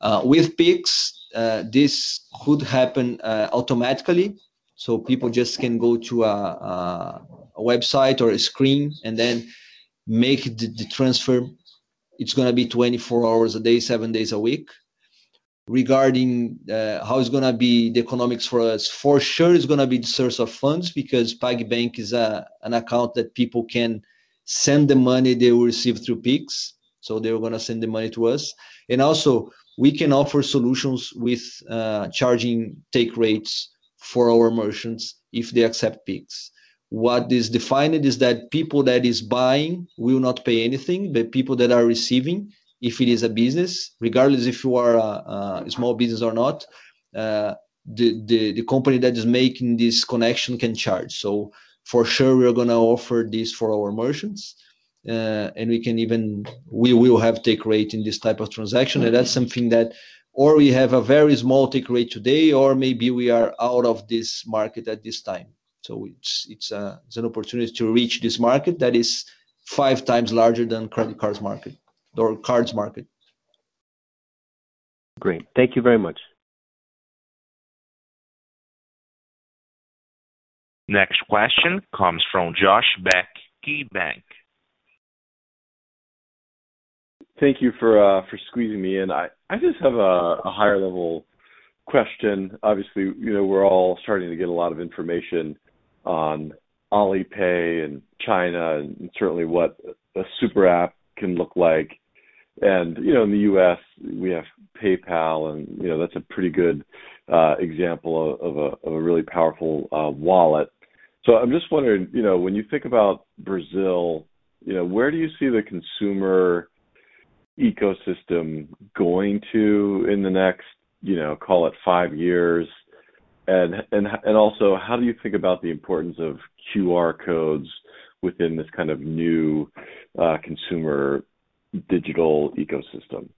Uh, with Pix, uh, this could happen automatically, so people just can go to a website or a screen and then make the transfer. It's gonna be 24 hours a day, seven days a week. Regarding uh, how it's gonna be the economics for us, for sure, it's gonna be the source of funds because PagBank is a, an account that people can send the money they will receive through Pix, so they're gonna send the money to us. And also, we can offer solutions with uh, charging take rates for our merchants if they accept Pix. What is defined is that people that is buying will not pay anything, but people that are receiving, if it is a business, regardless if you are a small business or not, uh, the the company that is making this connection can charge. So for sure, we are gonna offer this for our merchants, uh, and we can even... We will have take rate in this type of transaction, and that's something that or we have a very small take rate today, or maybe we are out of this market at this time. So it's it's an opportunity to reach this market that is five times larger than credit cards market or cards market. Great. Thank you very much. Next question comes from Josh Beck, KeyBanc. Thank you for uh, squeezing me in. I just have a higher level question. Obviously, you know, we're all starting to get a lot of information on Alipay and China, and certainly what a super app can look like. And, you know, in the U.S., we have PayPal, and, you know, that's a pretty good uh, example of a really powerful uh, wallet. So I'm just wondering, you know, when you think about Brazil, you know, where do you see the consumer ecosystem going to in the next, you know, call it five years? And and and also, how do you think about the importance of QR codes within this kind of new uh, consumer digital ecosystem?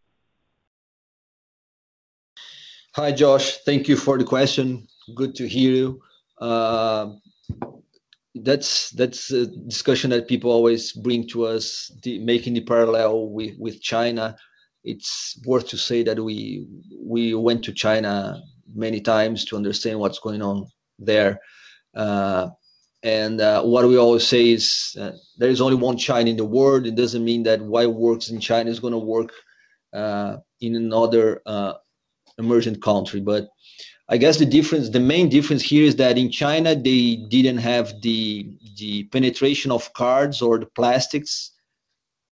Hi, Josh. Thank you for the question. Good to hear you. Uh, that's that's a discussion that people always bring to us, making the parallel with China. It's worth to say that we we went to China many times to understand what's going on there. Uh, And uh, what we always say is uh, there is only one China in the world. It doesn't mean that what works in China is going to work uh, in another emerging country. But I guess the difference, the main difference here is that in China, they didn't have the the penetration of cards or the plastics,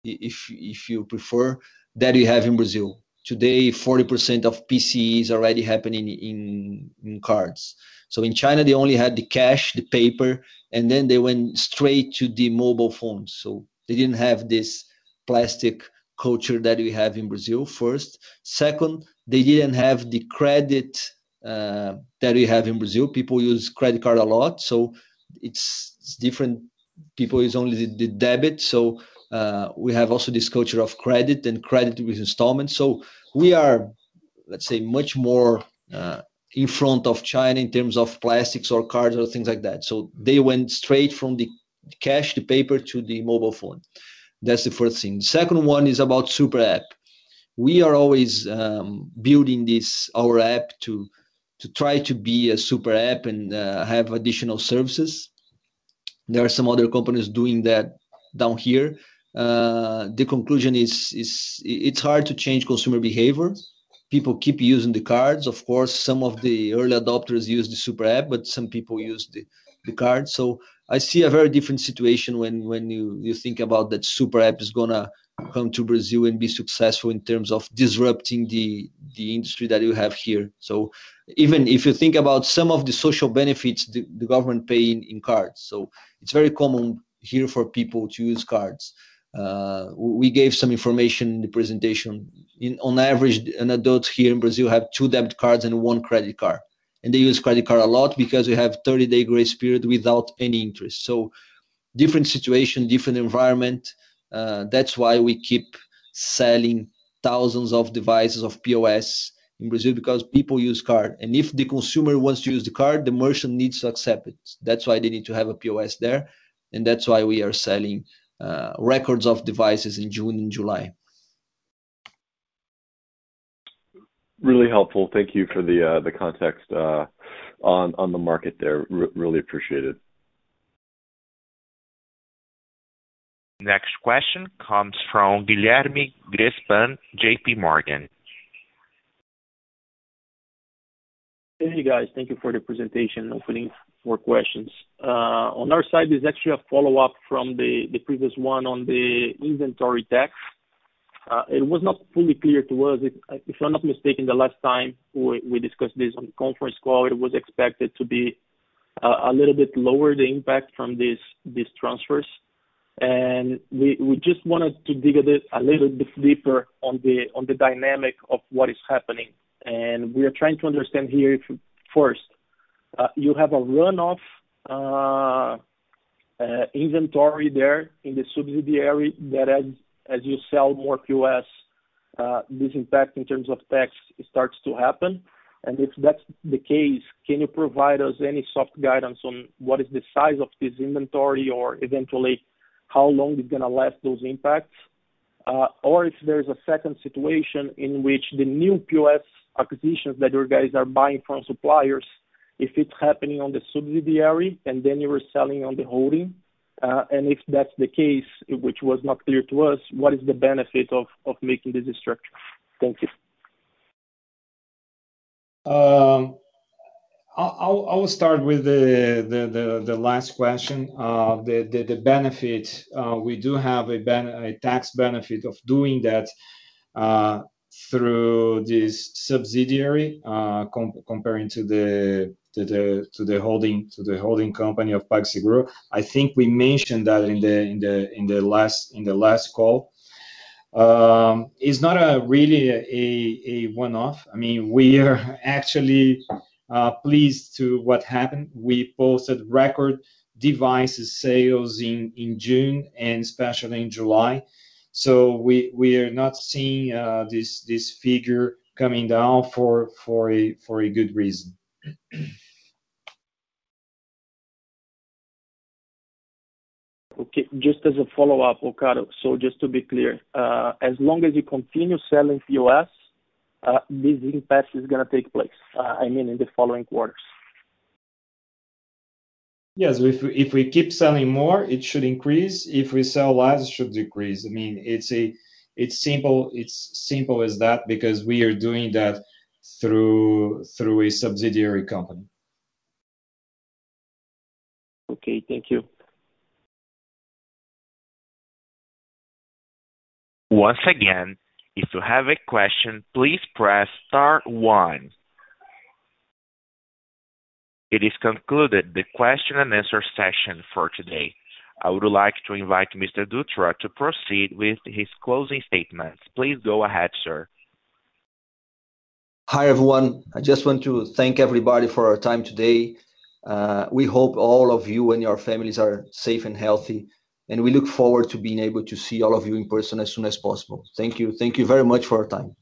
if if you prefer, that we have in Brazil. Today, 40% of PCE is already happening in, in cards. So in China, they only had the cash, the paper, and then they went straight to the mobile phones. So they didn't have this plastic culture that we have in Brazil, first. Second, they didn't have the credit that we have in Brazil. People use credit card a lot, so it's different. People use only the debit. So uh, we have also this culture of credit and credit with installments. So we are, let's say, much more in front of China in terms of plastics or cards or things like that. So they went straight from the cash, the paper, to the mobile phone. That's the first thing. The second one is about super app. We are always um, building this our app to to try to be a super app and uh, have additional services. There are some other companies doing that down here. Uh, the conclusion is is it's hard to change consumer behavior. People keep using the cards. Of course, some of the early adopters use the super app, but some people use the the card. So I see a very different situation when when you you think about that super app is going to come to Brazil and be successful in terms of disrupting the the industry that you have here. So even if you think about some of the social benefits the government pay in cards. So it's very common here for people to use cards. Uh, we gave some information in the presentation. On average, an adult here in Brazil have two debit cards and one credit card. And they use credit card a lot because we have 30-day grace period without any interest. So different situation, different environment. Uh, that's why we keep selling thousands of devices of POS in Brazil because people use card. And if the consumer wants to use the card, the merchant needs to accept it. That's why they need to have a POS there, and that's why we are selling uh, records of devices in June and July. Really helpful. Thank you for the uh the context uh on on the market there. Really appreciate it. Next question comes from Guilherme Grespan, JPMorgan. Hey, guys. Thank you for the presentation. Opening for questions. Uh on our side, there's actually a follow-up from the, the previous one on the inventory tax. Uh, it was not fully clear to us. If I'm not mistaken, the last time we discussed this on the conference call, it was expected to be uh, a little bit lower, the impact from these transfers. And we we just wanted to dig a little bit deeper on the on the dynamic of what is happening. And we are trying to understand here if, first, uh, you have a runoff inventory there in the subsidiary that as you sell more POS, uh, this impact in terms of tax starts to happen. And if that's the case, can you provide us any soft guidance on what is the size of this inventory or eventually how long it's to last those impacts? Uh, or if there's a second situation in which the new POS acquisitions that you guys are buying from suppliers, if it's happening on the subsidiary and then you are selling on the holding. Uh, and if that's the case, which was not clear to us, what is the benefit of making this structure? Thank you. Um, I will start with the last question. Uh, the benefit, uh, we do have a tax benefit of doing that through this subsidiary, comparing to the holding to the holding company of PagSeguro. I think we mentioned that in the in the in the last in the last call. Um, it's not a really a a one-off. I mean, we are actually uh, pleased to what happened. We posted record devices sales in June and especially in July. So we we are not seeing uh, this this figure coming down for for a for a good reason. Okay. Just as a follow-up. So just to be clear, uh, as long as you continue selling POS, uh, this impact is going to take place, uh, I mean, in the following quarters. Yes. If we keep selling more, it should increase. If we sell less, it should decrease. I mean, it's a it's simple it's simple as that because we are doing that through through a subsidiary company. Okay. Thank you. Once again, if you have a question, please press star one. It is concluded the question and answer session for today. I would like to invite Mr. Dutra to proceed with his closing statements. Please go ahead, sir. Hi, everyone. I just want to thank everybody for our time today. Uh, we hope all of you and your families are safe and healthy, and we look forward to being able to see all of you in person as soon as possible. Thank you. Thank you very much for your time.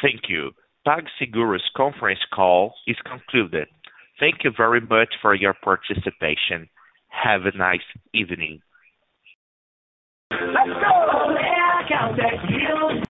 Thank you. PagSeguro's conference call is concluded. Thank you very much for your participation. Have a nice evening blackout that, you?